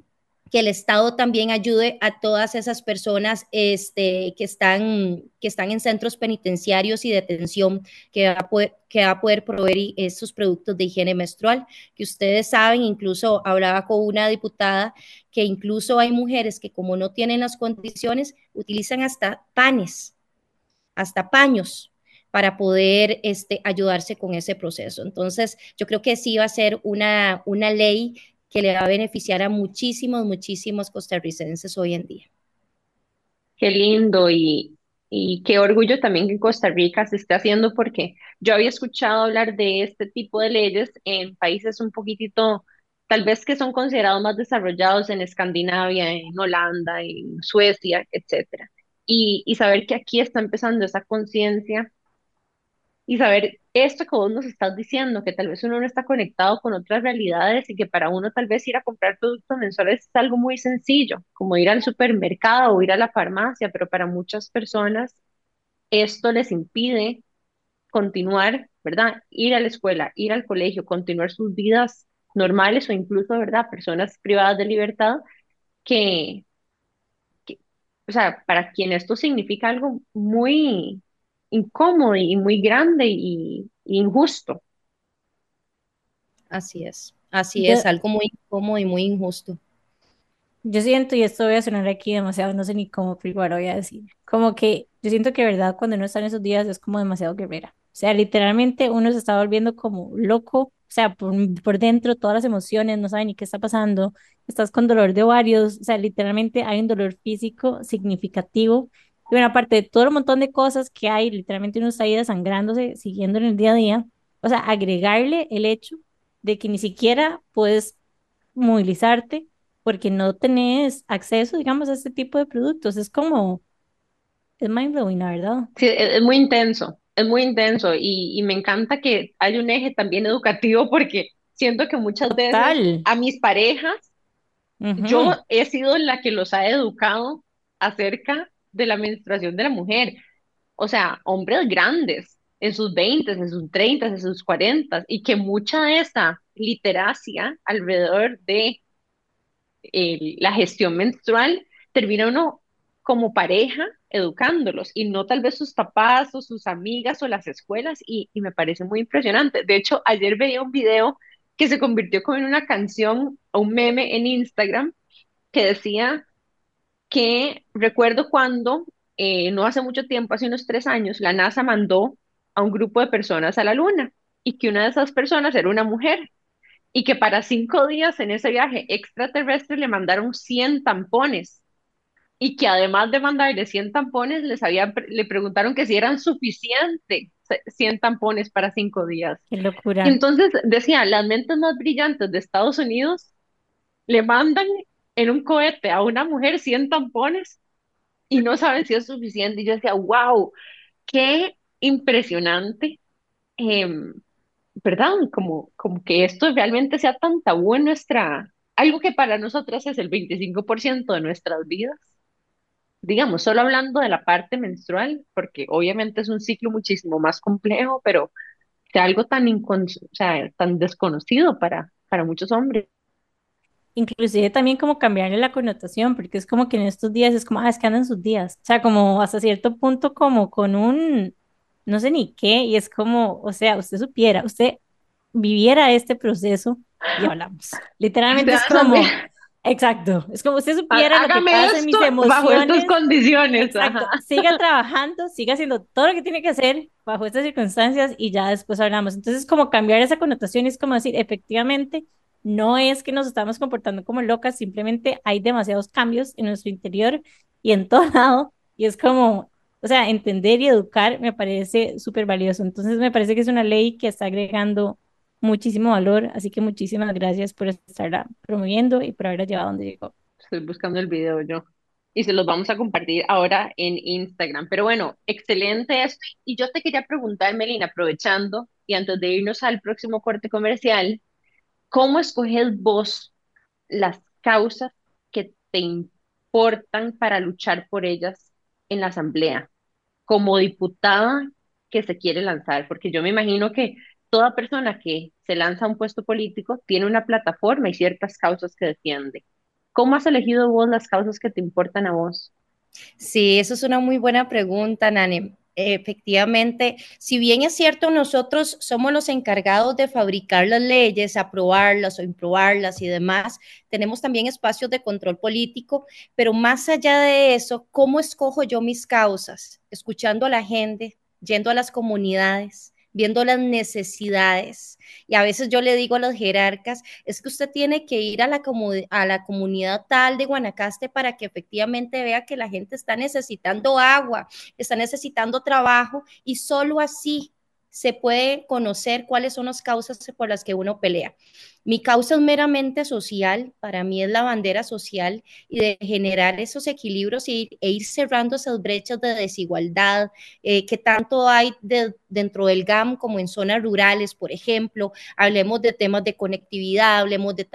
[SPEAKER 3] que el Estado también ayude a todas esas personas este, que, están, que están en centros penitenciarios y detención, que va, a poder, que va a poder proveer estos productos de higiene menstrual, que ustedes saben, incluso hablaba con una diputada, que incluso hay mujeres que como no tienen las condiciones, utilizan hasta panes, hasta paños para poder este, ayudarse con ese proceso. Entonces, yo creo que sí va a ser una, una ley que le va a beneficiar a muchísimos, muchísimos costarricenses hoy en día.
[SPEAKER 2] Qué lindo y, y qué orgullo también que Costa Rica se esté haciendo porque yo había escuchado hablar de este tipo de leyes en países un poquitito, tal vez que son considerados más desarrollados en Escandinavia, en Holanda, en Suecia, etcétera. Y, y saber que aquí está empezando esa conciencia y saber esto que vos nos estás diciendo, que tal vez uno no está conectado con otras realidades y que para uno tal vez ir a comprar productos mensuales es algo muy sencillo, como ir al supermercado o ir a la farmacia, pero para muchas personas esto les impide continuar, ¿verdad? Ir a la escuela, ir al colegio, continuar sus vidas normales o incluso, ¿verdad? Personas privadas de libertad que, que, o sea, para quien esto significa algo muy incómodo y muy grande y, y injusto.
[SPEAKER 3] Así es, así
[SPEAKER 1] Yo,
[SPEAKER 3] es, algo muy incómodo y muy injusto.
[SPEAKER 1] Yo siento, y esto voy a sonar aquí demasiado, no sé ni cómo primero voy a decir, como que yo siento que, verdad, cuando uno está en esos días es como demasiado guerrera. O sea, literalmente uno se está volviendo como loco, o sea, por, por dentro, todas las emociones, no sabe ni qué está pasando, estás con dolor de ovarios, o sea, literalmente hay un dolor físico significativo. Y bueno, aparte de todo el montón de cosas que hay, literalmente uno está ahí desangrándose, siguiendo en el día a día, o sea, agregarle el hecho de que ni siquiera puedes movilizarte porque no tenés acceso, digamos, a este tipo de productos. Es como, es mind blowing, la verdad.
[SPEAKER 2] Sí, es, es muy intenso, es muy intenso y, y me encanta que hay un eje también educativo porque siento que muchas veces a mis parejas, yo he sido la que los ha educado acerca de la menstruación de la mujer. O sea, hombres grandes, en sus 20, en sus 30, en sus 40, y que mucha de esa literacia alrededor de la gestión menstrual, termina uno como pareja educándolos y no tal vez sus papás o sus amigas o las escuelas y, y me parece muy impresionante. De hecho, ayer veía un video que se convirtió como en una canción o un meme en Instagram que decía que recuerdo cuando, eh, no hace mucho tiempo, hace unos tres años, la NASA mandó a un grupo de personas a la Luna y que una de esas personas era una mujer y que para cinco días en ese viaje extraterrestre le mandaron 100 tampones y que además de mandarle 100 tampones, les habían, pre- le preguntaron que si eran suficientes 100 tampones para cinco días.
[SPEAKER 1] Qué
[SPEAKER 2] Y
[SPEAKER 1] locura.
[SPEAKER 2] entonces decía, las mentes más brillantes de Estados Unidos le mandan en un cohete a una mujer 100 tampones y no saben si es suficiente. Y yo decía, wow, qué impresionante, em, ¿verdad? Como, como que esto realmente sea tan tabú en nuestra, algo que para nosotras es el 25% de nuestras vidas. Digamos, solo hablando de la parte menstrual, porque obviamente es un ciclo muchísimo más complejo, pero sea algo tan, o sea, tan desconocido para, para muchos hombres.
[SPEAKER 1] Inclusive también como cambiarle la connotación, porque es como que en estos días es como, ah, es que andan sus días. O sea, como hasta cierto punto como con un, no sé ni qué, y es como, o sea, usted supiera, usted viviera este proceso y hablamos. Literalmente es como, exacto, es como usted supiera lo que pasa en mis
[SPEAKER 2] bajo estas
[SPEAKER 1] emociones.
[SPEAKER 2] condiciones.
[SPEAKER 1] Exacto,
[SPEAKER 2] Ajá.
[SPEAKER 1] siga trabajando, siga haciendo todo lo que tiene que hacer bajo estas circunstancias y ya después hablamos. Entonces, como cambiar esa connotación es como decir, efectivamente, no es que nos estamos comportando como locas, simplemente hay demasiados cambios en nuestro interior y en todo lado y es como, o sea, entender y educar me parece súper valioso. Entonces, me parece que es una ley que está agregando muchísimo valor, así que muchísimas gracias por estarla promoviendo y por haberla llevado donde llegó.
[SPEAKER 2] Estoy buscando el video yo. Y se los vamos a compartir ahora en Instagram. Pero bueno, excelente esto. Y yo te quería preguntar, Melina, aprovechando y antes de irnos al próximo corte comercial, ¿cómo escoges vos las causas que te importan para luchar por ellas en la asamblea? como diputada que se quiere lanzar, porque yo me imagino que toda persona que se lanza a un puesto político tiene una plataforma y ciertas causas que defiende. ¿Cómo has elegido vos las causas que te importan a vos?
[SPEAKER 3] Sí, eso es una muy buena pregunta, Nani. Efectivamente, si bien es cierto, nosotros somos los encargados de fabricar las leyes, aprobarlas o improbarlas y demás, tenemos también espacios de control político, pero más allá de eso, ¿cómo escojo yo mis causas? Escuchando a la gente, yendo a las comunidades, viendo las necesidades. Y a veces yo le digo a los jerarcas, es que usted tiene que ir a la, a la comunidad tal de Guanacaste para que efectivamente vea que la gente está necesitando agua, está necesitando trabajo y solo así se puede conocer cuáles son las causas por las que uno pelea. Mi causa es meramente social, para mí es la bandera social y de generar esos equilibrios e ir cerrando esas brechas de desigualdad eh, que tanto hay de, dentro del GAM como en zonas rurales, por ejemplo. Hablemos de temas de conectividad, hablemos de,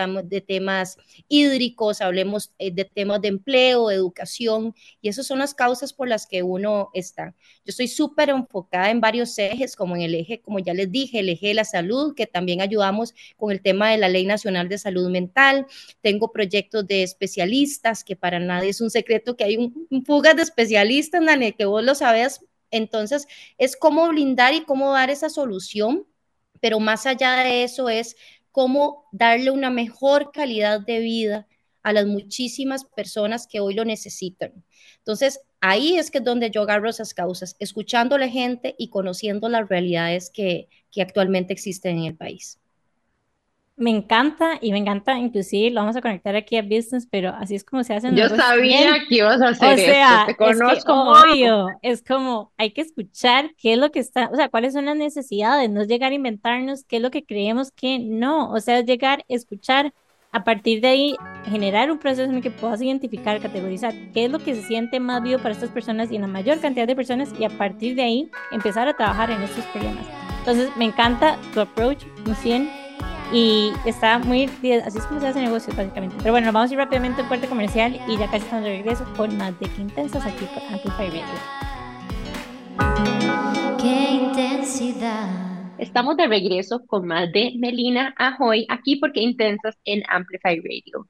[SPEAKER 3] temas hídricos, hablemos eh, de temas de empleo, educación, y esas son las causas por las que uno está. Yo estoy súper enfocada en varios ejes, como en el eje, como ya les dije, el eje de la salud, que también ayudamos con el tema de de la Ley Nacional de Salud Mental, tengo proyectos de especialistas, que para nadie es un secreto que hay un, un fuga de especialistas, Nane, que vos lo sabes. Entonces, es cómo blindar y cómo dar esa solución, pero más allá de eso es cómo darle una mejor calidad de vida a las muchísimas personas que hoy lo necesitan. Entonces, ahí es que es donde yo agarro esas causas, escuchando a la gente y conociendo las realidades que, que actualmente existen en el país.
[SPEAKER 1] Me encanta y me encanta, inclusive lo vamos a conectar aquí a business, pero así es como se hacen.
[SPEAKER 2] Yo sabía que ibas a hacer
[SPEAKER 1] o sea,
[SPEAKER 2] esto, te conozco.
[SPEAKER 1] Es que, obvio, es como hay que escuchar qué es lo que está, o sea, cuáles son las necesidades, no es llegar a inventarnos qué es lo que creemos que no, o sea, es llegar, escuchar, a partir de ahí generar un proceso en el que puedas identificar, categorizar qué es lo que se siente más vivo para estas personas y en la mayor cantidad de personas y a partir de ahí empezar a trabajar en estos problemas. Entonces me encanta tu approach, muy bien, y está muy, así es como se hace negocios básicamente. Pero bueno, vamos a ir rápidamente al puerto comercial y ya casi estamos de regreso con más de que intensas aquí por Amplify
[SPEAKER 4] Radio. Qué intensidad.
[SPEAKER 2] Estamos de regreso con más de Melina Ahoy aquí porque intensas en Amplify Radio.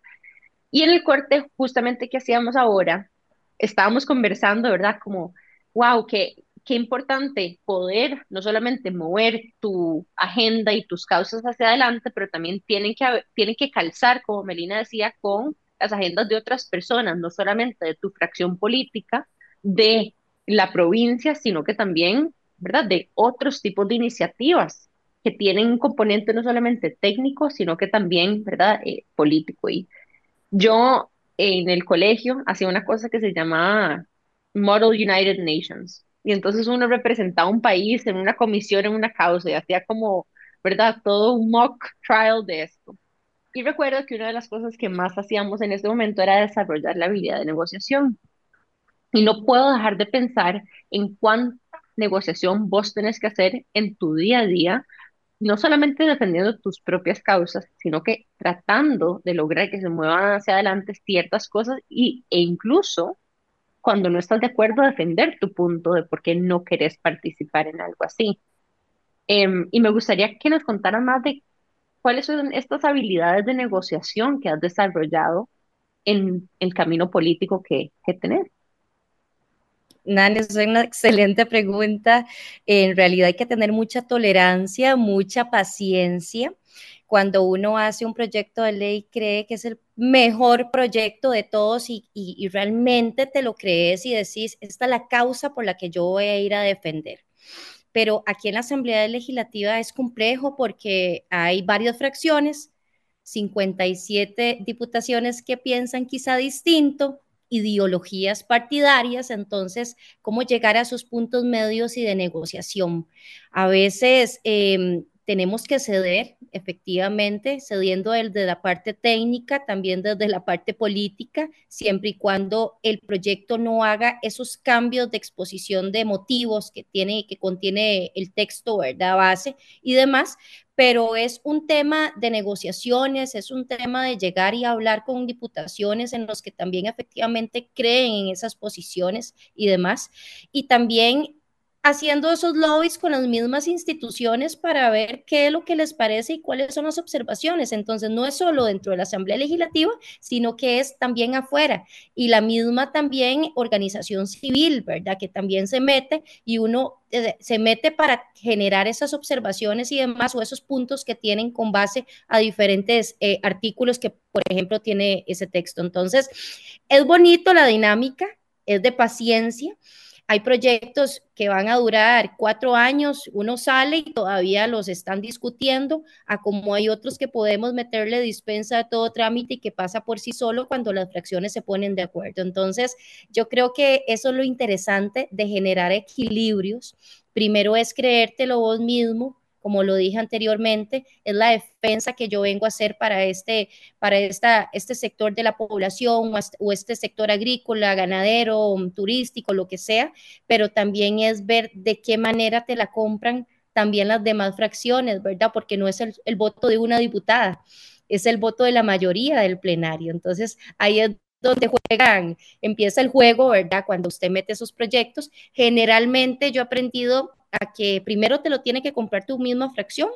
[SPEAKER 2] Y en el corte justamente que hacíamos ahora, estábamos conversando, ¿verdad? Como, wow, qué, qué importante poder no solamente mover tu agenda y tus causas hacia adelante, pero también tienen que, tienen que calzar, como Melina decía, con las agendas de otras personas, no solamente de tu fracción política, de la provincia, sino que también ¿verdad? De otros tipos de iniciativas que tienen un componente no solamente técnico, sino que también, ¿verdad? Eh, político. Y yo en el colegio hacía una cosa que se llamaba Model United Nations. Y entonces uno representaba un país en una comisión, en una causa, y hacía como, ¿verdad? Todo un mock trial de esto. Y recuerdo que una de las cosas que más hacíamos en ese momento era desarrollar la habilidad de negociación. Y no puedo dejar de pensar en cuánto negociación vos tenés que hacer en tu día a día, no solamente defendiendo tus propias causas, sino que tratando de lograr que se muevan hacia adelante ciertas cosas y, e incluso cuando no estás de acuerdo, defender tu punto de por qué no querés participar en algo así. Em, y me gustaría que nos contaran más de cuáles son estas habilidades de negociación que has desarrollado en el camino político que, que tenés.
[SPEAKER 3] Nan, es una excelente pregunta. En realidad hay que tener mucha tolerancia, mucha paciencia. Cuando uno hace un proyecto de ley, cree que es el mejor proyecto de todos y, y realmente te lo crees y decís, esta es la causa por la que yo voy a ir a defender pero aquí en la Asamblea Legislativa es complejo porque hay varias fracciones, 57 diputaciones que piensan quizá distinto, ideologías partidarias, entonces, cómo llegar a esos puntos medios y de negociación. A veces em, tenemos que ceder, efectivamente, cediendo desde la parte técnica, también desde la parte política, siempre y cuando el proyecto no haga esos cambios de exposición de motivos que tiene, que contiene el texto, ¿verdad? Base y demás, pero es un tema de negociaciones, es un tema de llegar y hablar con diputaciones en los que también efectivamente creen en esas posiciones y demás. Y también haciendo esos lobbies con las mismas instituciones para ver qué es lo que les parece y cuáles son las observaciones. Entonces, no es solo dentro de la Asamblea Legislativa, sino que es también afuera. Y la misma también organización civil, ¿verdad? Que también se mete y uno eh, se mete para generar esas observaciones y demás o esos puntos que tienen con base a diferentes eh, artículos que, por ejemplo, tiene ese texto. Entonces, es bonito la dinámica, es de paciencia hay proyectos que van a durar cuatro años, uno sale y todavía los están discutiendo, a como hay otros que podemos meterle dispensa a todo trámite y que pasa por sí solo cuando las fracciones se ponen de acuerdo. Entonces, yo creo que eso es lo interesante de generar equilibrios. Primero es creértelo vos mismo, como lo dije anteriormente, es la defensa que yo vengo a hacer para este, para esta, este sector de la población o este sector agrícola, ganadero, turístico, lo que sea, pero también es ver de qué manera te la compran también las demás fracciones, ¿verdad? Porque no es el, el voto de una diputada, es el voto de la mayoría del plenario. Entonces, ahí es donde juegan, empieza el juego, ¿verdad? Cuando usted mete esos proyectos. Generalmente yo he aprendido a que primero te lo tiene que comprar tu misma fracción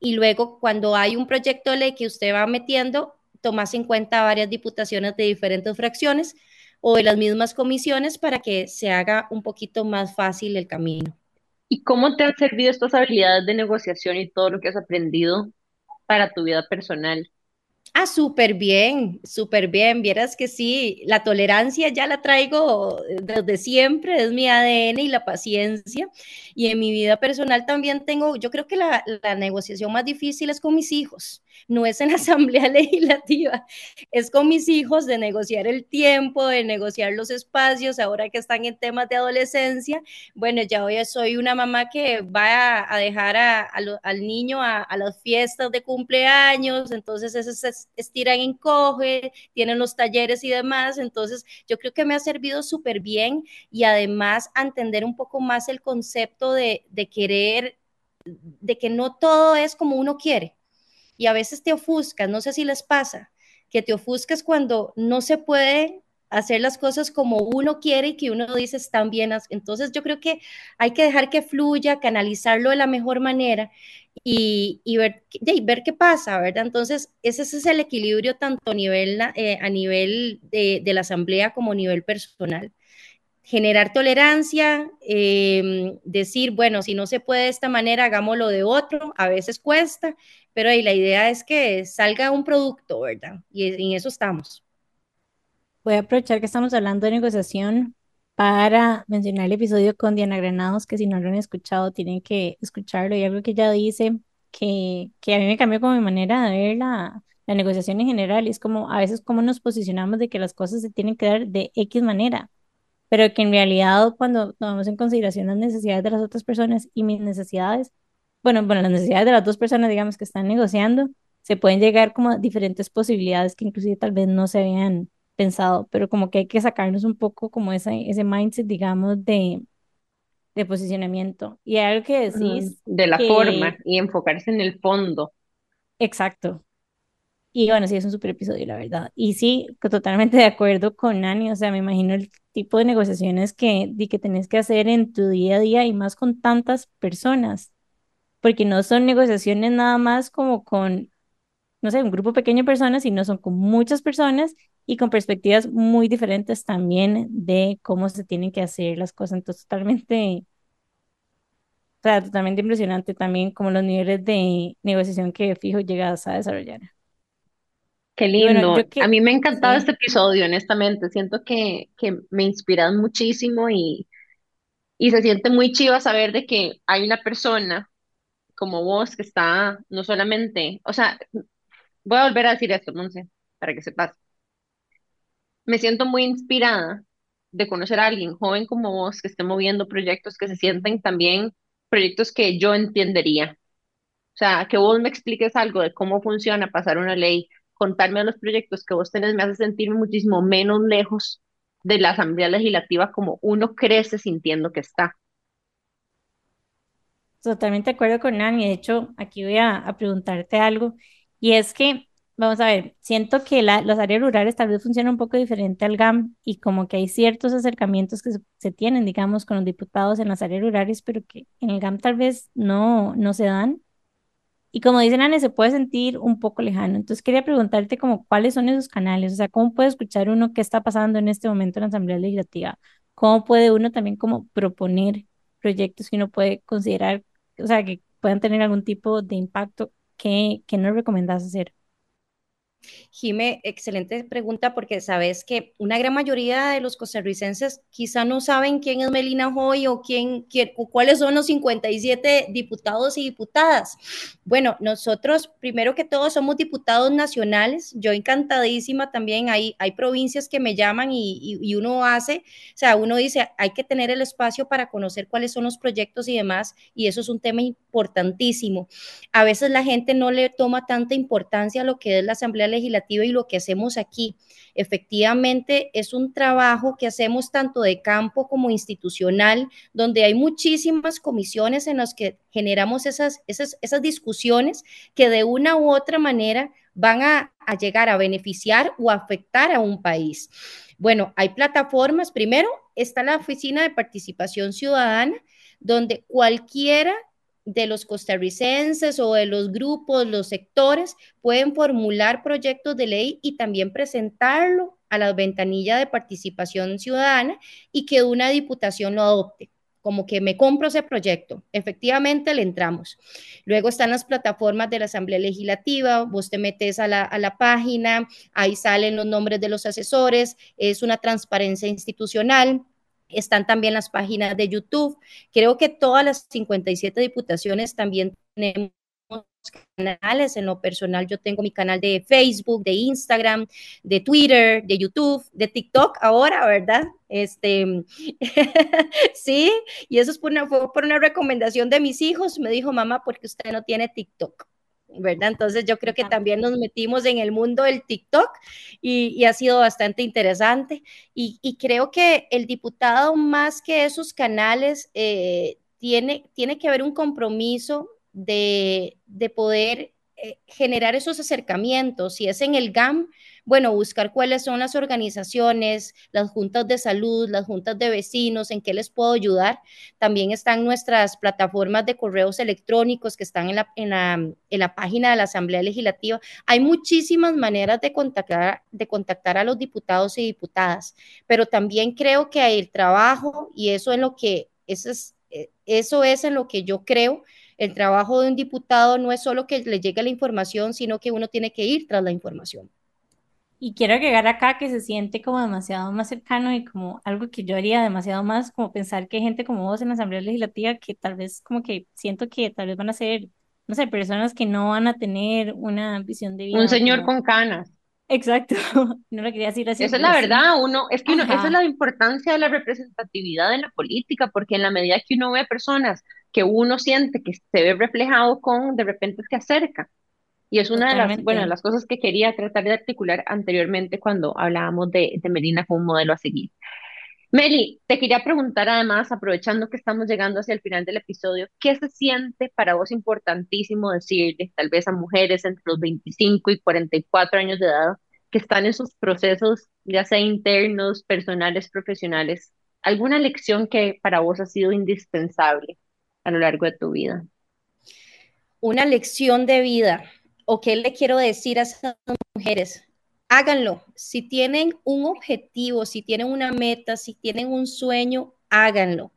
[SPEAKER 3] Y luego, cuando hay un proyecto de ley que usted va metiendo, tomas en cuenta varias diputaciones de diferentes fracciones o de las mismas comisiones para que se haga un poquito más fácil el camino.
[SPEAKER 2] ¿Y cómo te han servido estas habilidades de negociación y todo lo que has aprendido para tu vida personal?
[SPEAKER 3] Ah, súper bien, súper bien. Vieras que sí, la tolerancia ya la traigo desde siempre, es mi ADN y la paciencia. Y en mi vida personal también tengo, yo creo que la, la negociación más difícil es con mis hijos no es en asamblea legislativa, es con mis hijos de negociar el tiempo, de negociar los espacios, ahora que están en temas de adolescencia. Bueno, ya hoy soy una mamá que va a, dejar al niño a, las fiestas de cumpleaños, entonces eso se estira y encoge, tienen los talleres y demás, entonces yo creo que me ha servido súper bien y además a entender un poco más el concepto de querer, de que no todo es como uno quiere y a veces te ofuscas, no sé si les pasa, que te ofuscas cuando no se puede hacer las cosas como uno quiere y que uno dice están bien. Entonces yo creo que hay que dejar que fluya, canalizarlo de la mejor manera y, ver, ver qué pasa, ¿verdad? Entonces ese, es el equilibrio tanto a nivel, eh, de la asamblea como a nivel personal generar tolerancia, em, decir, bueno, si no se puede de esta manera, hagámoslo de otro, a veces cuesta, pero ahí la idea es que salga un producto, ¿verdad? Y en eso estamos.
[SPEAKER 1] Voy a aprovechar que estamos hablando de negociación para mencionar el episodio con Diana Granados, que si no lo han escuchado, tienen que escucharlo. Y algo que ella dice que, que a mí me cambió como mi manera de ver la, la negociación en general. Y es como a veces cómo nos posicionamos de que las cosas se tienen que dar de X manera pero que en realidad cuando tomamos en consideración las necesidades de las otras personas y mis necesidades, bueno, bueno, las necesidades de las dos personas, digamos, que están negociando, se pueden llegar como a diferentes posibilidades que inclusive tal vez no se habían pensado, pero como que hay que sacarnos un poco como ese, ese mindset, digamos, de, de posicionamiento. Y hay algo que decís...
[SPEAKER 2] De la forma y enfocarse en el fondo.
[SPEAKER 1] Exacto, y bueno, sí, es un super episodio, la verdad. Y sí, totalmente de acuerdo con Nani, o sea, me imagino el tipo de negociaciones que, que tenés que hacer en tu día a día y más con tantas personas, porque no son negociaciones nada más como con, no sé, un grupo pequeño de personas, sino son con muchas personas y con perspectivas muy diferentes también de cómo se tienen que hacer las cosas. Entonces, totalmente, o sea, totalmente impresionante también como los niveles de negociación que fijo llegas a desarrollar.
[SPEAKER 2] Qué lindo. a mí me ha encantado este episodio, honestamente. Siento que, que me inspiras muchísimo y, y se siente muy chiva saber de que hay una persona como vos que está no solamente, o sea, voy a volver a decir esto, Monse, para que sepas. Me siento muy inspirada de conocer a alguien joven como vos que esté moviendo proyectos que se sienten también proyectos que yo entendería. O sea, que vos me expliques algo de cómo funciona pasar una ley, contarme los proyectos que vos tenés me hace sentir muchísimo menos lejos de la Asamblea Legislativa como uno crece sintiendo que está.
[SPEAKER 1] Totalmente de acuerdo con Nani. De hecho, aquí voy a, preguntarte algo. Y es que, vamos a ver, siento que la, las áreas rurales tal vez funcionan un poco diferente al GAM y como que hay ciertos acercamientos que se, tienen, digamos, con los diputados en las áreas rurales, pero que en el GAM tal vez no, no se dan. Y como dicen Anne, se puede sentir un poco lejano. Entonces quería preguntarte como cuáles son esos canales, o sea, cómo puede escuchar uno qué está pasando en este momento en la Asamblea Legislativa, cómo puede uno también como proponer proyectos que uno puede considerar, o sea, que puedan tener algún tipo de impacto, ¿qué, qué nos recomendás hacer?
[SPEAKER 3] Jime, excelente pregunta porque sabes que una gran mayoría de los costarricenses quizá no saben quién es Melina Hoy o quién, o cuáles son los 57 diputados y diputadas. Bueno, nosotros primero que todo somos diputados nacionales. Yo encantadísima también hay, hay provincias que me llaman y, y uno hace, o sea, uno dice, hay que tener el espacio para conocer cuáles son los proyectos y demás y eso es un tema importantísimo. A veces la gente no le toma tanta importancia a lo que es la Asamblea Legislativa y lo que hacemos aquí. Efectivamente, es un trabajo que hacemos tanto de campo como institucional, donde hay muchísimas comisiones en las que generamos esas, esas, esas discusiones que de una u otra manera van a, a llegar a beneficiar o afectar a un país. Bueno, hay plataformas. Primero está la Oficina de Participación Ciudadana, donde cualquiera de los costarricenses o de los grupos, los sectores, pueden formular proyectos de ley y también presentarlo a la ventanilla de participación ciudadana y que una diputación lo adopte como que me compro ese proyecto. Efectivamente, le entramos. Luego están las plataformas de la Asamblea Legislativa, vos te metes a la, a la, página, ahí salen los nombres de los asesores, es una transparencia institucional. Están también las páginas de YouTube. Creo que todas las 57 diputaciones también tenemos canales. En lo personal, yo tengo mi canal de Facebook, de Instagram, de Twitter, de YouTube, de TikTok ahora, ¿verdad? Este, sí, y eso es por una, fue por una recomendación de mis hijos. Me dijo, mamá, porque usted no tiene TikTok. ¿Verdad? Entonces yo creo que también nos metimos en el mundo del TikTok y, y ha sido bastante interesante. Y, y, creo que el diputado, más que esos canales, eh, tiene, tiene que haber un compromiso de, de poder eh, generar esos acercamientos. Si es en el GAM, bueno, buscar cuáles son las organizaciones, las juntas de salud, las juntas de vecinos, en qué les puedo ayudar. También están nuestras plataformas de correos electrónicos que están en la, en la, en la página de la Asamblea Legislativa. Hay muchísimas maneras de contactar, de contactar a los diputados y diputadas, pero también creo que el trabajo, y eso, en lo que, eso es, eh, eso es en lo que yo creo, el trabajo de un diputado no es solo que le llegue la información, sino que uno tiene que ir tras la información.
[SPEAKER 1] Y quiero llegar acá que se siente como demasiado más cercano y como algo que yo haría demasiado más, como pensar que hay gente como vos en la Asamblea Legislativa que tal vez como que siento que tal vez van a ser, no sé, personas que no van a tener una visión de vida.
[SPEAKER 2] Un señor
[SPEAKER 1] como...
[SPEAKER 2] con canas.
[SPEAKER 1] Exacto, no lo quería decir así.
[SPEAKER 2] Esa es la verdad, uno, es que uno, esa es la importancia de la representatividad en la política, porque en la medida que uno ve personas que uno siente que se ve reflejado con, de repente se acerca. Y es una Totalmente. de las, bueno, de las cosas que quería tratar de articular anteriormente cuando hablábamos de, de Melina como un modelo a seguir. Meli, te quería preguntar además, aprovechando que estamos llegando hacia el final del episodio, ¿qué se siente para vos importantísimo decirle, tal vez a mujeres entre los 25 y 44 años de edad, que están en sus procesos, ya sea internos, personales, profesionales, alguna lección que para vos ha sido indispensable a lo largo de tu vida?
[SPEAKER 3] Una lección de vida, o qué le quiero decir a esas mujeres, háganlo. Si tienen un objetivo, si tienen una meta, si tienen un sueño, háganlo.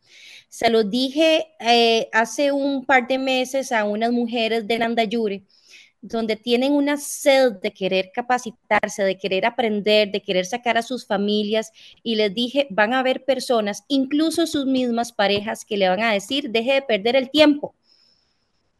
[SPEAKER 3] Se lo dije eh, hace un par de meses a unas mujeres de Nandayure, donde tienen una sed de querer capacitarse, de querer aprender, de querer sacar a sus familias, y les dije, van a haber personas, incluso sus mismas parejas, que le van a decir, deje de perder el tiempo.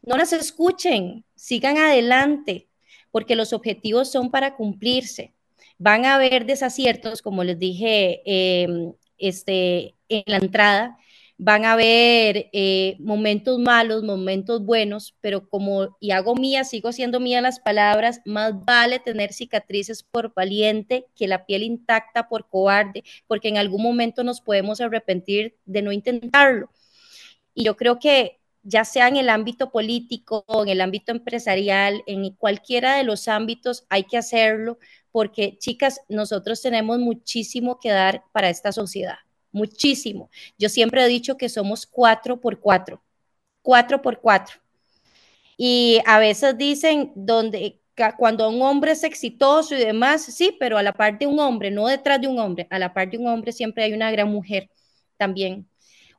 [SPEAKER 3] No las escuchen, sigan adelante, porque los objetivos son para cumplirse. Van a haber desaciertos, como les dije eh, este, en la entrada, van a haber eh, momentos malos, momentos buenos, pero como y hago mía, sigo siendo mía las palabras, más vale tener cicatrices por valiente que la piel intacta por cobarde, porque en algún momento nos podemos arrepentir de no intentarlo. Y yo creo que ya sea en el ámbito político, en el ámbito empresarial, en cualquiera de los ámbitos, hay que hacerlo, porque chicas, nosotros tenemos muchísimo que dar para esta sociedad, muchísimo. Yo siempre he dicho que somos cuatro por cuatro, cuatro por cuatro. Y a veces dicen donde cuando un hombre es exitoso y demás, sí, pero a la par de un hombre, no detrás de un hombre, a la par de un hombre siempre hay una gran mujer también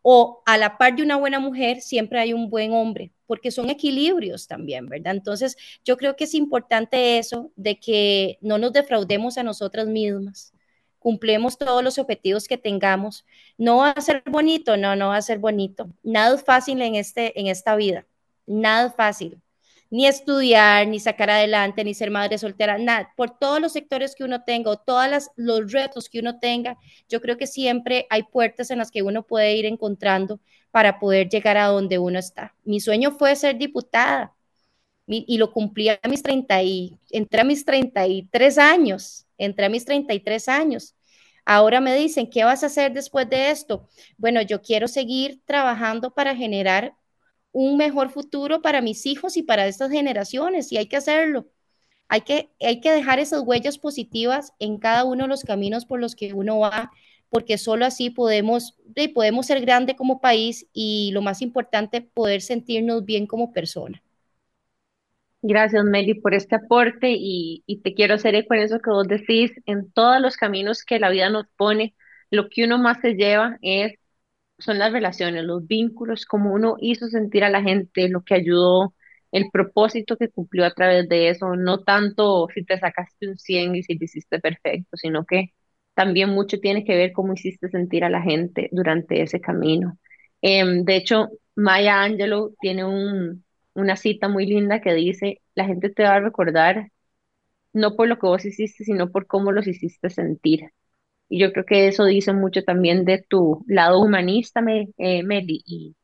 [SPEAKER 3] o a la par de una buena mujer siempre hay un buen hombre, porque son equilibrios también, ¿verdad? Entonces, yo creo que es importante eso, de que no nos defraudemos a nosotras mismas, cumplemos todos los objetivos que tengamos. No va a ser bonito, no, no va a ser bonito. Nada es fácil en, este, en esta vida, nada es fácil ni estudiar, ni sacar adelante, ni ser madre soltera, nada, por todos los sectores que uno tenga o todos los retos que uno tenga, yo creo que siempre hay puertas en las que uno puede ir encontrando para poder llegar a donde uno está. Mi sueño fue ser diputada y, lo cumplí a mis 30 y entré a mis 33 años, entré a mis 33 años. Ahora me dicen, ¿qué vas a hacer después de esto? Bueno, yo quiero seguir trabajando para generar un mejor futuro para mis hijos y para estas generaciones y hay que hacerlo. Hay que, hay que dejar esas huellas positivas en cada uno de los caminos por los que uno va, porque solo así podemos, podemos ser grande como país y lo más importante, poder sentirnos bien como persona.
[SPEAKER 2] Gracias, Meli, por este aporte y, y te quiero hacer eco en eso que vos decís, en todos los caminos que la vida nos pone, lo que uno más se lleva es, son las relaciones, los vínculos, como uno hizo sentir a la gente, lo que ayudó, el propósito que cumplió a través de eso, no tanto si te sacaste un 100 y si lo hiciste perfecto, sino que también mucho tiene que ver cómo hiciste sentir a la gente durante ese camino. Em, de hecho, Maya Angelou tiene un, una cita muy linda que dice, la gente te va a recordar no por lo que vos hiciste, sino por cómo los hiciste sentir. Y yo creo que eso dice mucho también de tu lado humanista, eh, Meli, y,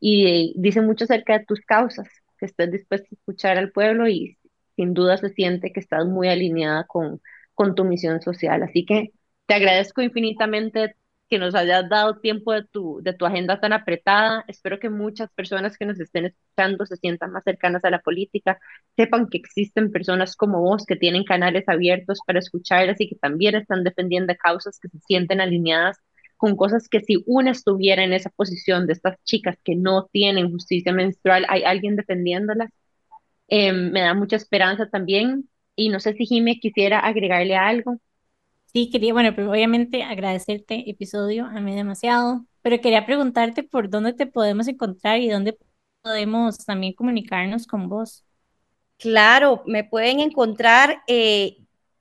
[SPEAKER 2] y dice mucho acerca de tus causas, que estés dispuesta a escuchar al pueblo y sin duda se siente que estás muy alineada con, con tu misión social. Así que te agradezco infinitamente que nos hayas dado tiempo de tu, de tu agenda tan apretada. Espero que muchas personas que nos estén escuchando se sientan más cercanas a la política, sepan que existen personas como vos que tienen canales abiertos para escucharlas y que también están defendiendo causas que se sienten alineadas con cosas que si una estuviera en esa posición de estas chicas que no tienen justicia menstrual, hay alguien defendiéndolas. Em, me da mucha esperanza también. Y no sé si Jimé quisiera agregarle algo.
[SPEAKER 1] Sí, quería, bueno, pero obviamente agradecerte episodio, a mí demasiado, pero quería preguntarte por dónde te podemos encontrar y dónde podemos también comunicarnos con vos.
[SPEAKER 3] Claro, me pueden encontrar eh,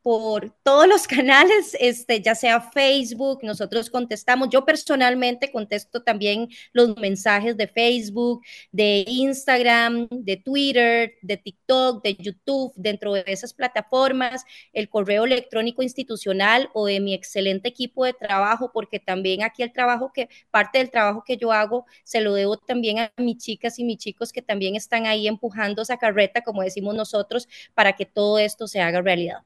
[SPEAKER 3] por todos los canales, este, ya sea Facebook, nosotros contestamos. Yo personalmente contesto también los mensajes de Facebook, de Instagram, de Twitter, de TikTok, de YouTube, dentro de esas plataformas, el correo electrónico institucional o de mi excelente equipo de trabajo, porque también aquí el trabajo que, parte del trabajo que yo hago, se lo debo también a mis chicas y mis chicos que también están ahí empujando esa carreta, como decimos nosotros, para que todo esto se haga realidad.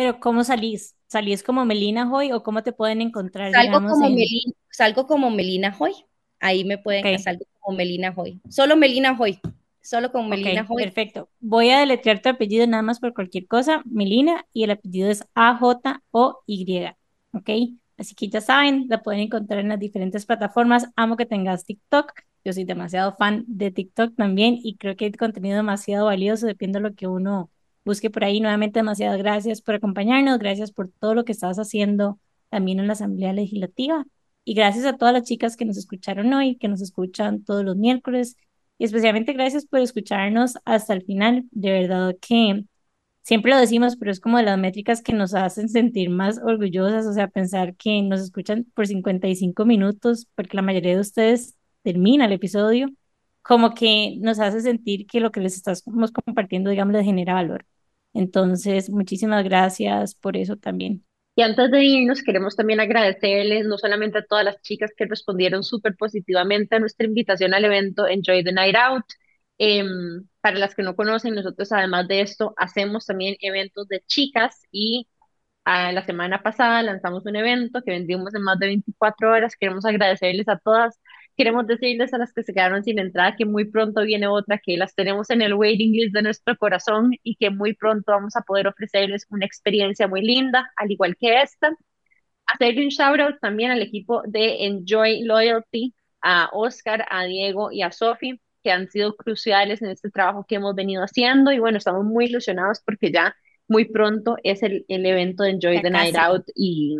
[SPEAKER 1] Pero ¿cómo salís? ¿Salís como Melina Hoy o cómo te pueden encontrar?
[SPEAKER 3] Salgo, como, Melina, salgo como Melina Hoy. Ahí me pueden, okay. salgo como Melina Hoy. Solo Melina Hoy. Solo como Melina Hoy.
[SPEAKER 1] Perfecto. Voy a deletrear tu apellido nada más por cualquier cosa. Melina y el apellido es A-J-O-Y. ¿Ok? Así que ya saben, la pueden encontrar en las diferentes plataformas. Amo que tengas TikTok. Yo soy demasiado fan de TikTok también y creo que hay contenido demasiado valioso, depende de lo que uno busque por ahí. Nuevamente, demasiadas gracias por acompañarnos, gracias por todo lo que estás haciendo también en la Asamblea Legislativa y gracias a todas las chicas que nos escucharon hoy, que nos escuchan todos los miércoles y especialmente gracias por escucharnos hasta el final. De verdad que siempre lo decimos, pero es como de las métricas que nos hacen sentir más orgullosas, o sea, pensar que nos escuchan por 55 minutos, porque la mayoría de ustedes termina el episodio, como que nos hace sentir que lo que les estamos compartiendo, digamos, les genera valor. Entonces, muchísimas gracias por eso también.
[SPEAKER 2] Y antes de irnos, queremos también agradecerles no solamente a todas las chicas que respondieron súper positivamente a nuestra invitación al evento Enjoy the Night Out. Eh, para las que no conocen, nosotros además de esto hacemos también eventos de chicas y a la semana pasada lanzamos un evento que vendimos en más de 24 horas. Queremos agradecerles a todas Queremos decirles a las que se quedaron sin entrada que muy pronto viene otra, que las tenemos en el waiting list de nuestro corazón y que muy pronto vamos a poder ofrecerles una experiencia muy linda, al igual que esta. Hacerle un shout out también al equipo de Enjoy Loyalty, a Oscar, a Diego y a Sofi, que han sido cruciales en este trabajo que hemos venido haciendo. Y bueno, estamos muy ilusionados porque ya muy pronto es el, el evento de Enjoy the Night Out y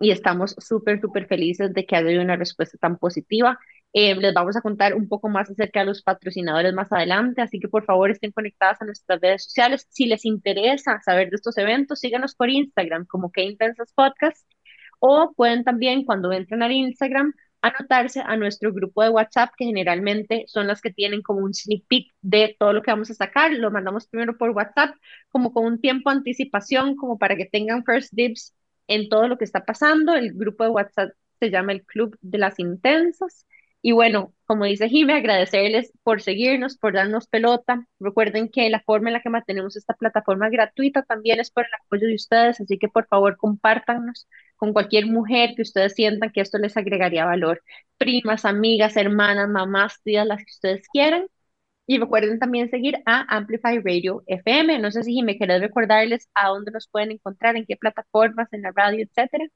[SPEAKER 2] y estamos súper, súper felices de que haya una respuesta tan positiva. Eh, les vamos a contar un poco más acerca de los patrocinadores más adelante, así que por favor estén conectadas a nuestras redes sociales. Si les interesa saber de estos eventos, síganos por Instagram como que Intensas Podcast o pueden también cuando entren al Instagram anotarse a nuestro grupo de WhatsApp, que generalmente son las que tienen como un sneak peek de todo lo que vamos a sacar. Lo mandamos primero por WhatsApp, como con un tiempo de anticipación, como para que tengan first dibs en todo lo que está pasando. El grupo de WhatsApp se llama el Club de las Intensas. Y bueno, como dice Jimmy, agradecerles por seguirnos, por darnos pelota. Recuerden que la forma en la que mantenemos esta plataforma gratuita también es por el apoyo de ustedes, así que por favor compártanos con cualquier mujer que ustedes sientan que esto les agregaría valor. Primas, amigas, hermanas, mamás, tías, las que ustedes quieran. Y recuerden también seguir a Amplify Radio FM. No sé si me querés recordarles a dónde nos pueden encontrar, en qué plataformas, en la radio, etcétera.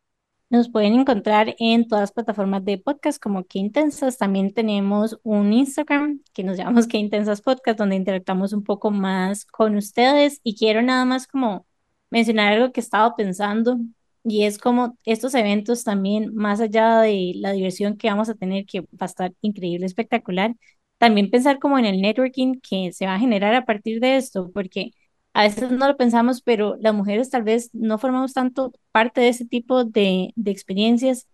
[SPEAKER 1] Nos pueden encontrar en todas las plataformas de podcast como Qué. También tenemos un Instagram que nos llamamos Qué Podcast, donde interactuamos un poco más con ustedes. Y quiero nada más como mencionar algo que he estado pensando y es como estos eventos también, más allá de la diversión que vamos a tener, que va a estar increíble, espectacular, también pensar como en el networking que se va a generar a partir de esto, porque a veces no lo pensamos, pero las mujeres tal vez no formamos tanto parte de ese tipo de, de experiencias,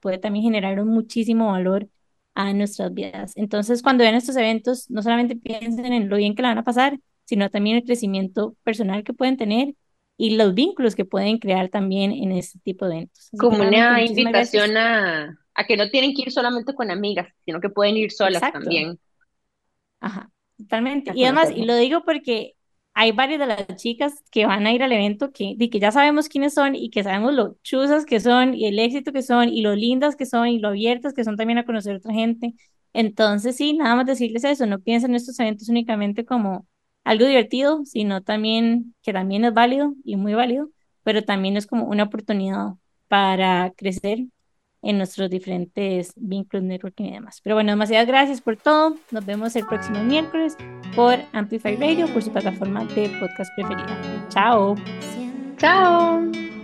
[SPEAKER 1] puede también generar un muchísimo valor a nuestras vidas. Entonces, cuando vean estos eventos, no solamente piensen en lo bien que la van a pasar, sino también el crecimiento personal que pueden tener y los vínculos que pueden crear también en este tipo de eventos.
[SPEAKER 2] Como una invitación a, a que no tienen que ir solamente con amigas, sino que pueden ir solas
[SPEAKER 1] Exacto.
[SPEAKER 2] también.
[SPEAKER 1] Ajá, totalmente. Y además, y lo digo porque hay varias de las chicas que van a ir al evento que, de que ya sabemos quiénes son y que sabemos lo chuzas que son y el éxito que son y lo lindas que son y lo abiertas que son también a conocer a otra gente. Entonces, sí, nada más decirles eso, no piensen en estos eventos únicamente como algo divertido, sino también que también es válido y muy válido, pero también es como una oportunidad para crecer en nuestros diferentes vínculos, networking y demás. Pero bueno, demasiadas gracias por todo. Nos vemos el próximo miércoles por Amplify Radio, por su plataforma de podcast preferida. Chao.
[SPEAKER 2] Chao.